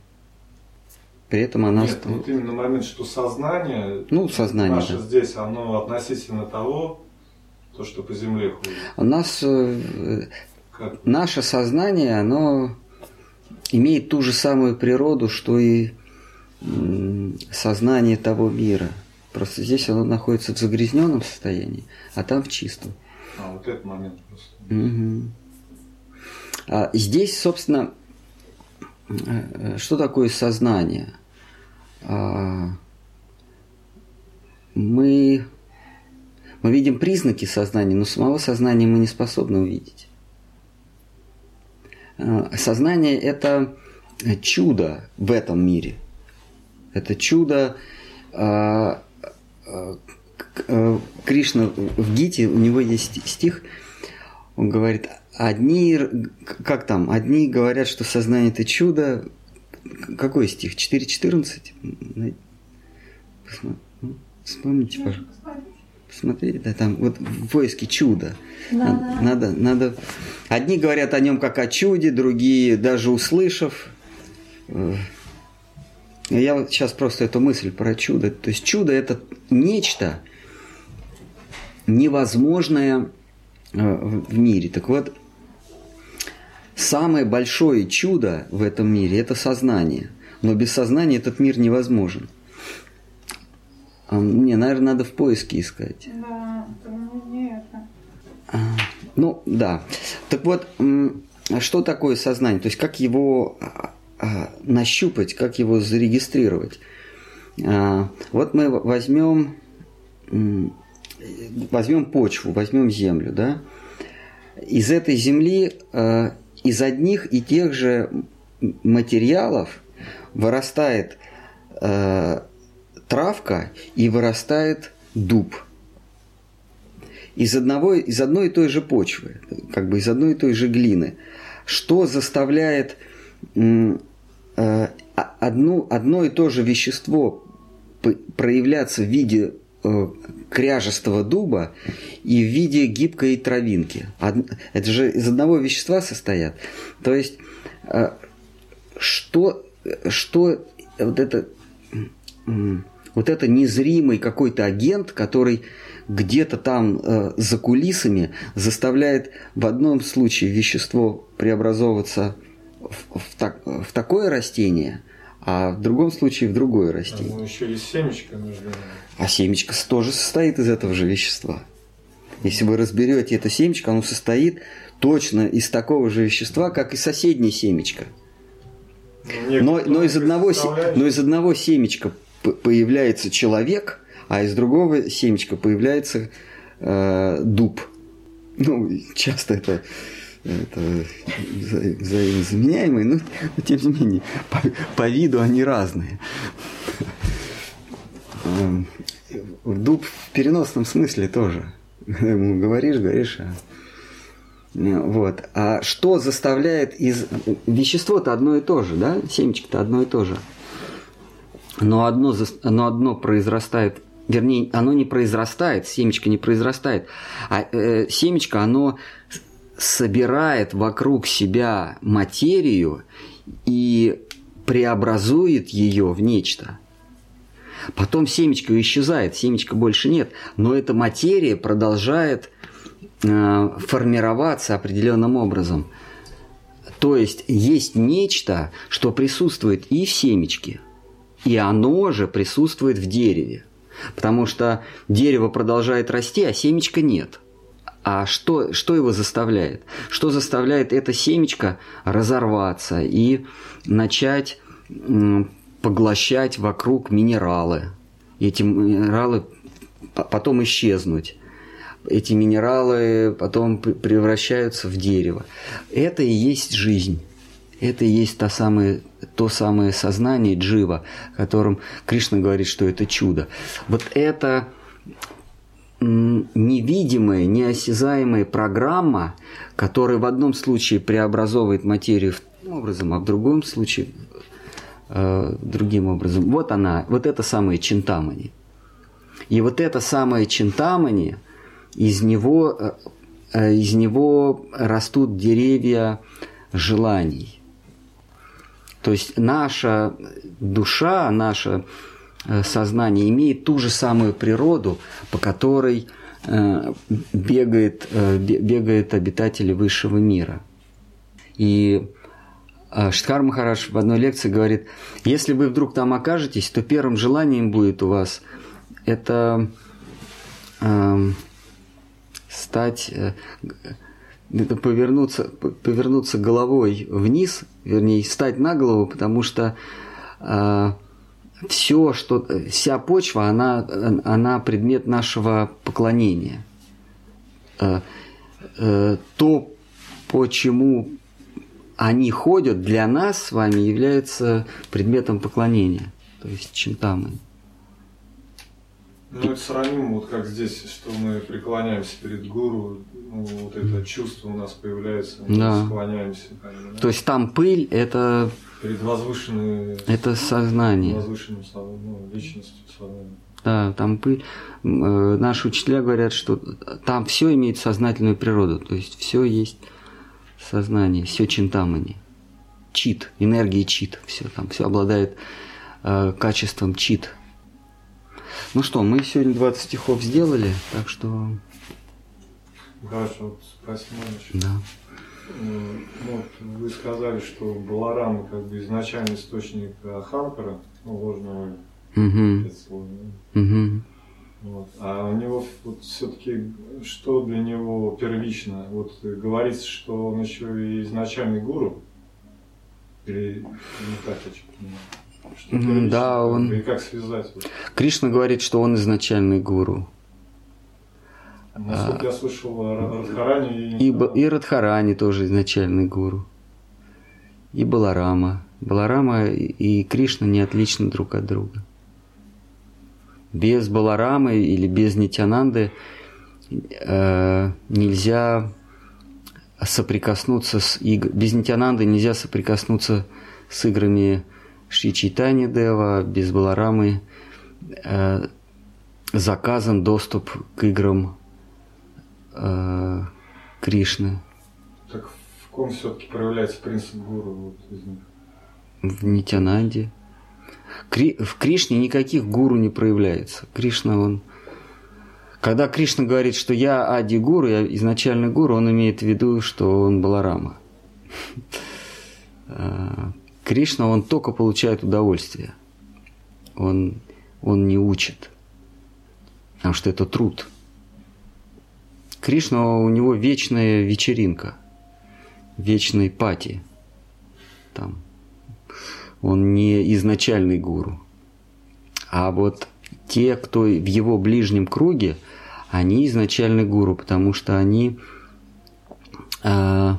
При этом она... Нет, вот именно момент, что сознание, ну, сознание наше да. здесь, оно относительно того, то, что по земле ходит. У нас э, как? наше сознание, оно имеет ту же самую природу, что и сознание того мира. Просто здесь оно находится в загрязненном состоянии, а там в чистом. А, вот этот момент просто. Угу. А здесь, собственно, что такое сознание? А, мы, мы видим признаки сознания, но самого сознания мы не способны увидеть. А, сознание – это чудо в этом мире. Это чудо а, Кришна в Гите, у него есть стих, он говорит – Одни, как там, одни говорят, что сознание это чудо. Какой стих? 4.14? Ну, вспомните, пожалуйста. Посмотрите, да, там вот в поиске чуда. Да, надо, да. надо, надо. Одни говорят о нем как о чуде, другие даже услышав. Э, я вот сейчас просто эту мысль про чудо. То есть чудо это нечто невозможное э, в мире. Так вот, Самое большое чудо в этом мире – это сознание. Но без сознания этот мир невозможен. А мне, наверное, надо в поиске искать. Да, не это. А, ну, да. Так вот, что такое сознание? То есть, как его а, нащупать, как его зарегистрировать. А, вот мы возьмем, возьмем почву, возьмем землю, да? Из этой земли, а, из одних и тех же материалов вырастает травка и вырастает дуб. Из, одного, из одной и той же почвы, как бы из одной и той же глины. Что заставляет одну, одно и то же вещество проявляться в виде э, кряжестого дуба и в виде гибкой травинки. Это же из одного вещества состоят. То есть, э, что, что вот это, вот это незримый какой-то агент, который где-то там э, за кулисами заставляет в одном случае вещество преобразовываться в, в, так, в такое растение, а в другом случае в другое растение. А, ну, еще есть семечко ними. А семечко тоже состоит из этого же вещества. Если вы разберете это семечко, оно состоит точно из такого же вещества, как и соседнее семечко. Но, но, из одного, но из одного семечка появляется человек, а из другого семечка появляется э, дуб. Ну, часто это это взаимозаменяемые, но, но тем не менее, по, по виду они разные. Эм, дуб в переносном смысле тоже. Ему говоришь, говоришь, а... Вот. А что заставляет из... Вещество-то одно и то же, да? Семечко-то одно и то же. Но одно, но одно произрастает вернее, оно не произрастает, семечко не произрастает, а э, семечко, оно собирает вокруг себя материю и преобразует ее в нечто. Потом семечко исчезает, семечка больше нет, но эта материя продолжает э, формироваться определенным образом. То есть есть нечто, что присутствует и в семечке, и оно же присутствует в дереве. Потому что дерево продолжает расти, а семечка нет – а что, что его заставляет? Что заставляет это семечко разорваться и начать поглощать вокруг минералы? Эти минералы потом исчезнуть. Эти минералы потом превращаются в дерево. Это и есть жизнь. Это и есть то самое, то самое сознание джива, о котором Кришна говорит, что это чудо. Вот это невидимая, неосязаемая программа, которая в одном случае преобразовывает материю таким образом, а в другом случае э, другим образом. Вот она, вот это самое чинтамани. И вот это самое чинтамани, из него, э, э, из него растут деревья желаний. То есть наша душа, наша сознание имеет ту же самую природу, по которой э, бегает, э, бегают обитатели высшего мира. И Штхар Махарадж в одной лекции говорит, если вы вдруг там окажетесь, то первым желанием будет у вас это э, стать, э, это повернуться, повернуться головой вниз, вернее, стать на голову, потому что э, все, что вся почва, она, она предмет нашего поклонения. Э, э, то, почему они ходят, для нас с вами является предметом поклонения. То есть чем там мы. Ну, это сравнимо, вот как здесь, что мы преклоняемся перед гуру, ну, вот это чувство у нас появляется, мы да. склоняемся. да? То есть там пыль – это Перед возвышенной... Это сознание. Возвышенным ну, личностью сознания. Да, там пыль. Э, наши учителя говорят, что там все имеет сознательную природу. То есть все есть сознание, все чинтамани. Чит, энергия чит. Все там, все обладает э, качеством чит. Ну что, мы сегодня 20 стихов сделали, так что... Хорошо, спасибо. Да. Ну, вы сказали, что Баларам как бы изначальный источник Аханкара, ну, ложного угу. слова. Угу. Вот. А у него вот все-таки что для него первично? Вот говорится, что он еще и изначальный гуру. Или не так я понимаю? Что да, он- И как связать? Вот. Кришна говорит, что он изначальный гуру. Насколько я слышал о Радхаране и... И, Радхарани тоже изначальный гуру. И Баларама. Баларама и- и Кришна не отличны друг от друга. Без Баларамы или без Нитянанды э, нельзя соприкоснуться с иг- без Нитянанды нельзя соприкоснуться с играми Шри Чайтани Дева, без Баларамы э, заказан доступ к играм э, Кришны Так в ком все-таки проявляется принцип гуру вот из них? в Нитянанде. Кри- в Кришне никаких гуру не проявляется. Кришна, он... Когда Кришна говорит, что я Ади Гуру, я изначальный гуру, он имеет в виду, что он Баларама. Э, Кришна, он только получает удовольствие. Он, он не учит. Потому что это труд. Кришна, у него вечная вечеринка. Вечный пати. Там. Он не изначальный гуру. А вот те, кто в его ближнем круге, они изначальный гуру, потому что они э,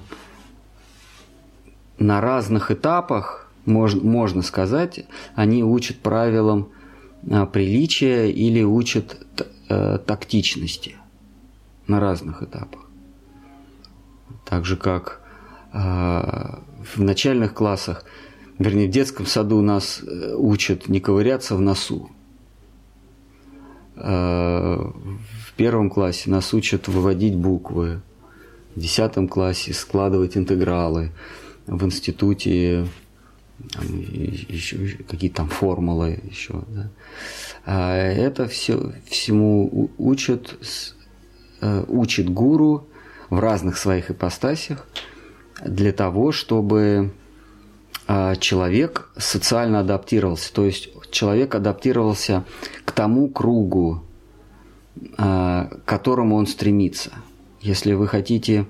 на разных этапах, мож- можно сказать, они учат правилам э, приличия или учат э, тактичности на разных этапах. Так же как э, в начальных классах, вернее, в детском саду нас э, учат не ковыряться в носу. Э, В первом классе нас учат выводить буквы. В десятом классе складывать интегралы. В институте там, еще какие-то там формулы еще. да. А это все всему учат, учит гуру в разных своих ипостасях для того, чтобы а, человек социально адаптировался. То есть человек адаптировался к тому кругу, а, к которому он стремится. Если вы хотите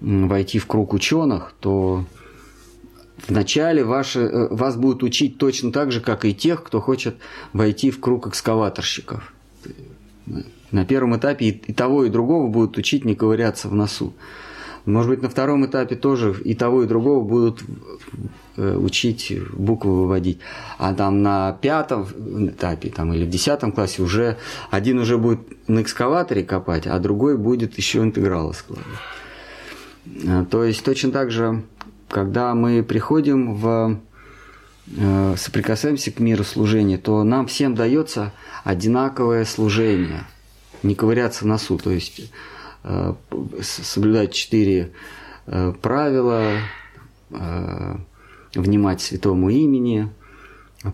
войти в круг ученых, то вначале ваши, э, вас будут учить точно так же, как и тех, кто хочет войти в круг экскаваторщиков. На первом этапе и того, и другого будут учить не ковыряться в носу. Может быть, на втором этапе тоже и того, и другого будут э, учить буквы выводить. А там на пятом этапе там, или в десятом классе уже один уже будет на экскаваторе копать, а другой будет еще интегралы складывать. Э, То есть точно так же, когда мы приходим в э, соприкасаемся к миру служения, то нам всем дается одинаковое служение. Не ковыряться в носу, то есть э, соблюдать четыре э, правила, э, внимать святому имени,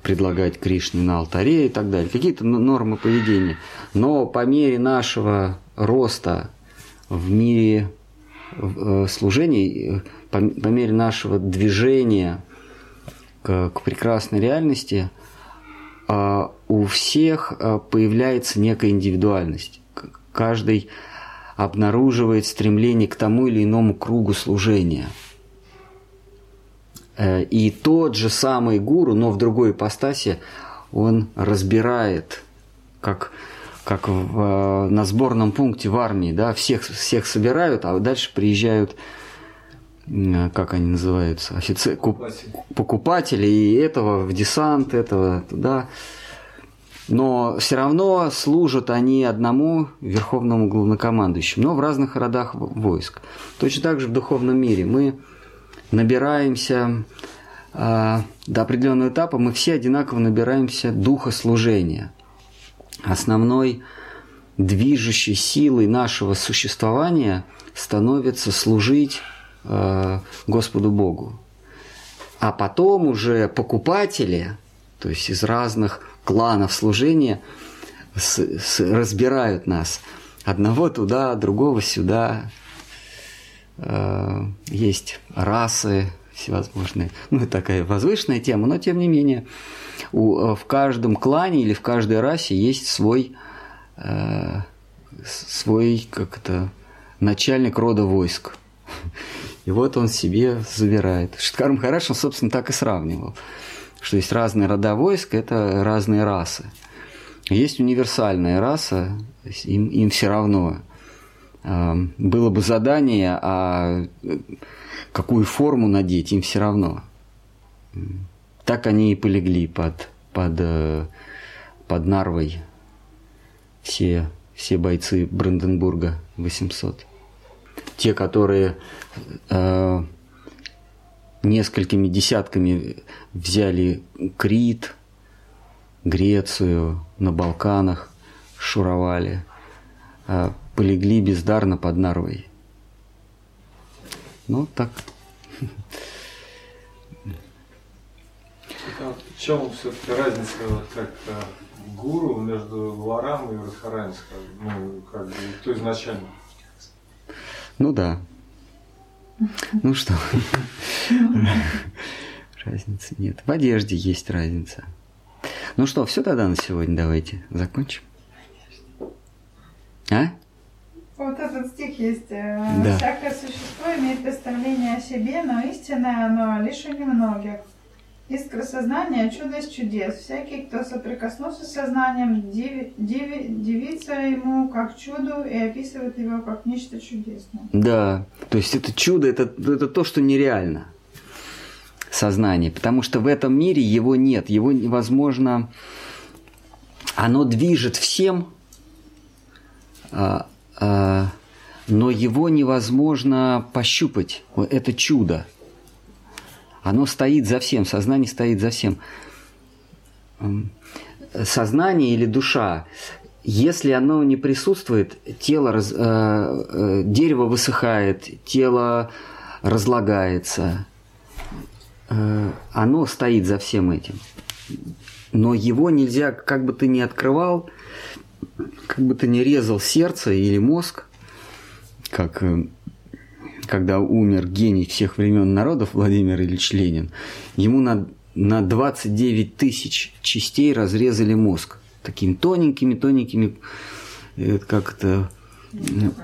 предлагать Кришне на алтаре и так далее. Какие-то нормы поведения. Но по мере нашего роста в мире служений, по, мере нашего движения к, прекрасной реальности, у всех а, появляется некая индивидуальность. Каждый обнаруживает стремление к тому или иному кругу служения. Э, И тот же самый гуру, но в другой ипостаси, он разбирает, как, как в, э, на сборном пункте в армии, да, всех, всех собирают, а дальше приезжают, как они называются, офицеры, Покупатель. покупатели, и этого в десант, этого туда. Но все равно служат они одному верховному главнокомандующему, но в разных родах войск. Точно так же в духовном мире мы набираемся а, до определенного этапа, мы все одинаково набираемся духа служения. Основной движущей силой нашего существования становится служить Господу Богу. А потом уже покупатели, то есть из разных кланов служения, с- с- разбирают нас. Одного туда, другого сюда. Э, Есть расы всевозможные. Ну, это такая возвышенная тема, но тем не менее у, э, в каждом клане или в каждой расе есть свой, э, свой как это, начальник рода войск. И вот он себе забирает. Шиткар Махараш, он, собственно, так и сравнивал, что есть разные рода войск, это разные расы. Есть универсальная раса, им, им все равно. Э, было бы задание, а какую форму надеть, им все равно. Так они и полегли под, под, э, под Нарвой все, все бойцы Бранденбурга 800. Те, которые э, несколькими десятками взяли Крит, Грецию, на Балканах шуровали, э, полегли бездарно под Нарвой. Ну, так. В чем все-таки разница, как гуру между Варам и Радхаранской? Ну, как бы, то изначально. Ну да. Ну что, разницы нет. В одежде есть разница. Ну что, все тогда на сегодня давайте закончим. А? Вот этот стих есть. Э, да. Всякое существо имеет представление о себе, но истинное оно лишь у немногих. Искра сознания – чудо из чудес. Всякий, кто соприкоснулся с сознанием, диви, диви, дивится ему как чуду и описывает его как нечто чудесное. Да, то есть это чудо, это, это то, что нереально. Сознание, потому что в этом мире его нет, его невозможно, оно движет всем, а, а, но его невозможно пощупать. Это чудо. Оно стоит за всем, сознание стоит за всем. Сознание или душа, если оно не присутствует, тело, раз, э, э, дерево высыхает, тело разлагается, э, оно стоит за всем этим. Но его нельзя, как бы ты ни открывал, как бы ты ни резал сердце или мозг, как э, когда умер гений всех времен народов Владимир Ильич Ленин, ему на, на 29 тысяч частей разрезали мозг. Такими тоненькими-тоненькими, э, как это,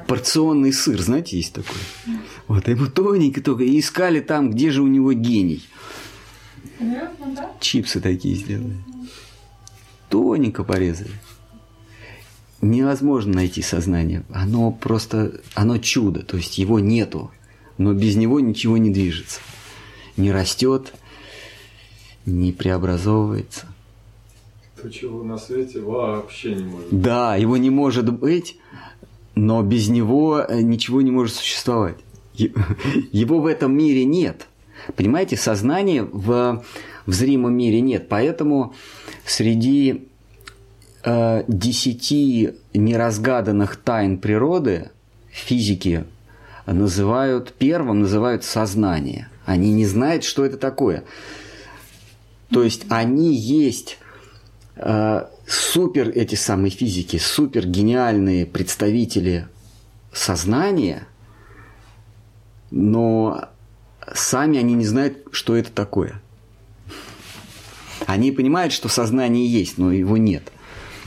порционный сыр, знаете, есть такой. Вот, ему тоненько только, и искали там, где же у него гений. Чипсы такие сделали. Тоненько порезали невозможно найти сознание. Оно просто, оно чудо, то есть его нету, но без него ничего не движется, не растет, не преобразовывается. То, чего на свете вообще не может быть. Да, его не может быть, но без него э, ничего не может существовать. Его в этом мире нет. Понимаете, сознания в, в зримом мире нет. Поэтому среди э, десяти неразгаданных тайн природы физики называют первым, называют сознание. Они не знают, что это такое. То есть они есть э, супер эти самые физики, супер гениальные представители сознания, но сами они не знают, что это такое. Они понимают, что сознание есть, но его нет.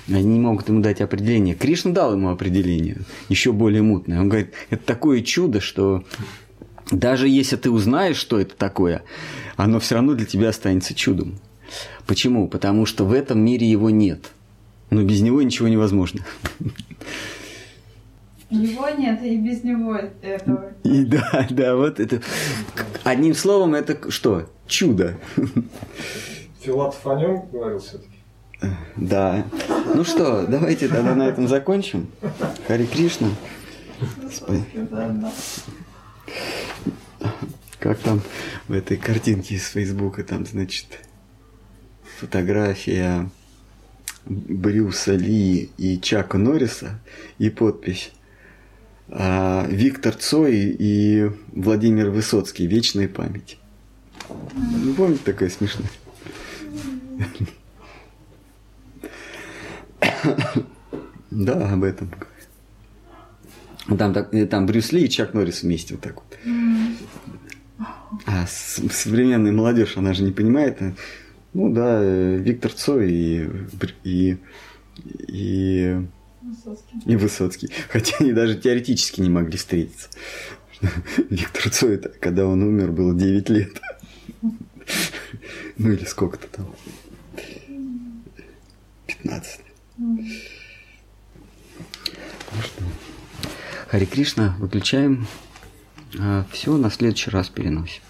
Они не могут ему дать определение. Кришна дал ему определение, еще более мутное. Он говорит, это такое чудо, что даже если ты узнаешь, что это такое, оно все равно для тебя останется чудом. Почему? Потому что в этом мире его нет. Но без него ничего невозможно. Его нет, и без него этого. И да, да, вот это. Одним словом, это что? Чудо. Филатов о нем говорил все-таки. Да. Ну что, давайте тогда на этом закончим. Хари Кришна. Как там в этой картинке из Фейсбука, там, значит, фотография Брюса Ли и Чака Норриса и подпись а, Виктор Цой и Владимир Высоцкий. Вечная память. Ну, помните, такая смешная? Да, об этом. Там, так, там Брюс Ли и Чак Норрис вместе вот так вот. А современная молодежь, она же не понимает. А, ну да, Виктор Цой и, и, и, Высоцкий. и Высоцкий. Хотя они даже теоретически не могли встретиться. Виктор Цой, когда он умер, было 9 лет. Ну или сколько-то там. 15. Хари Кришна, выключаем. А все на следующий раз переносим.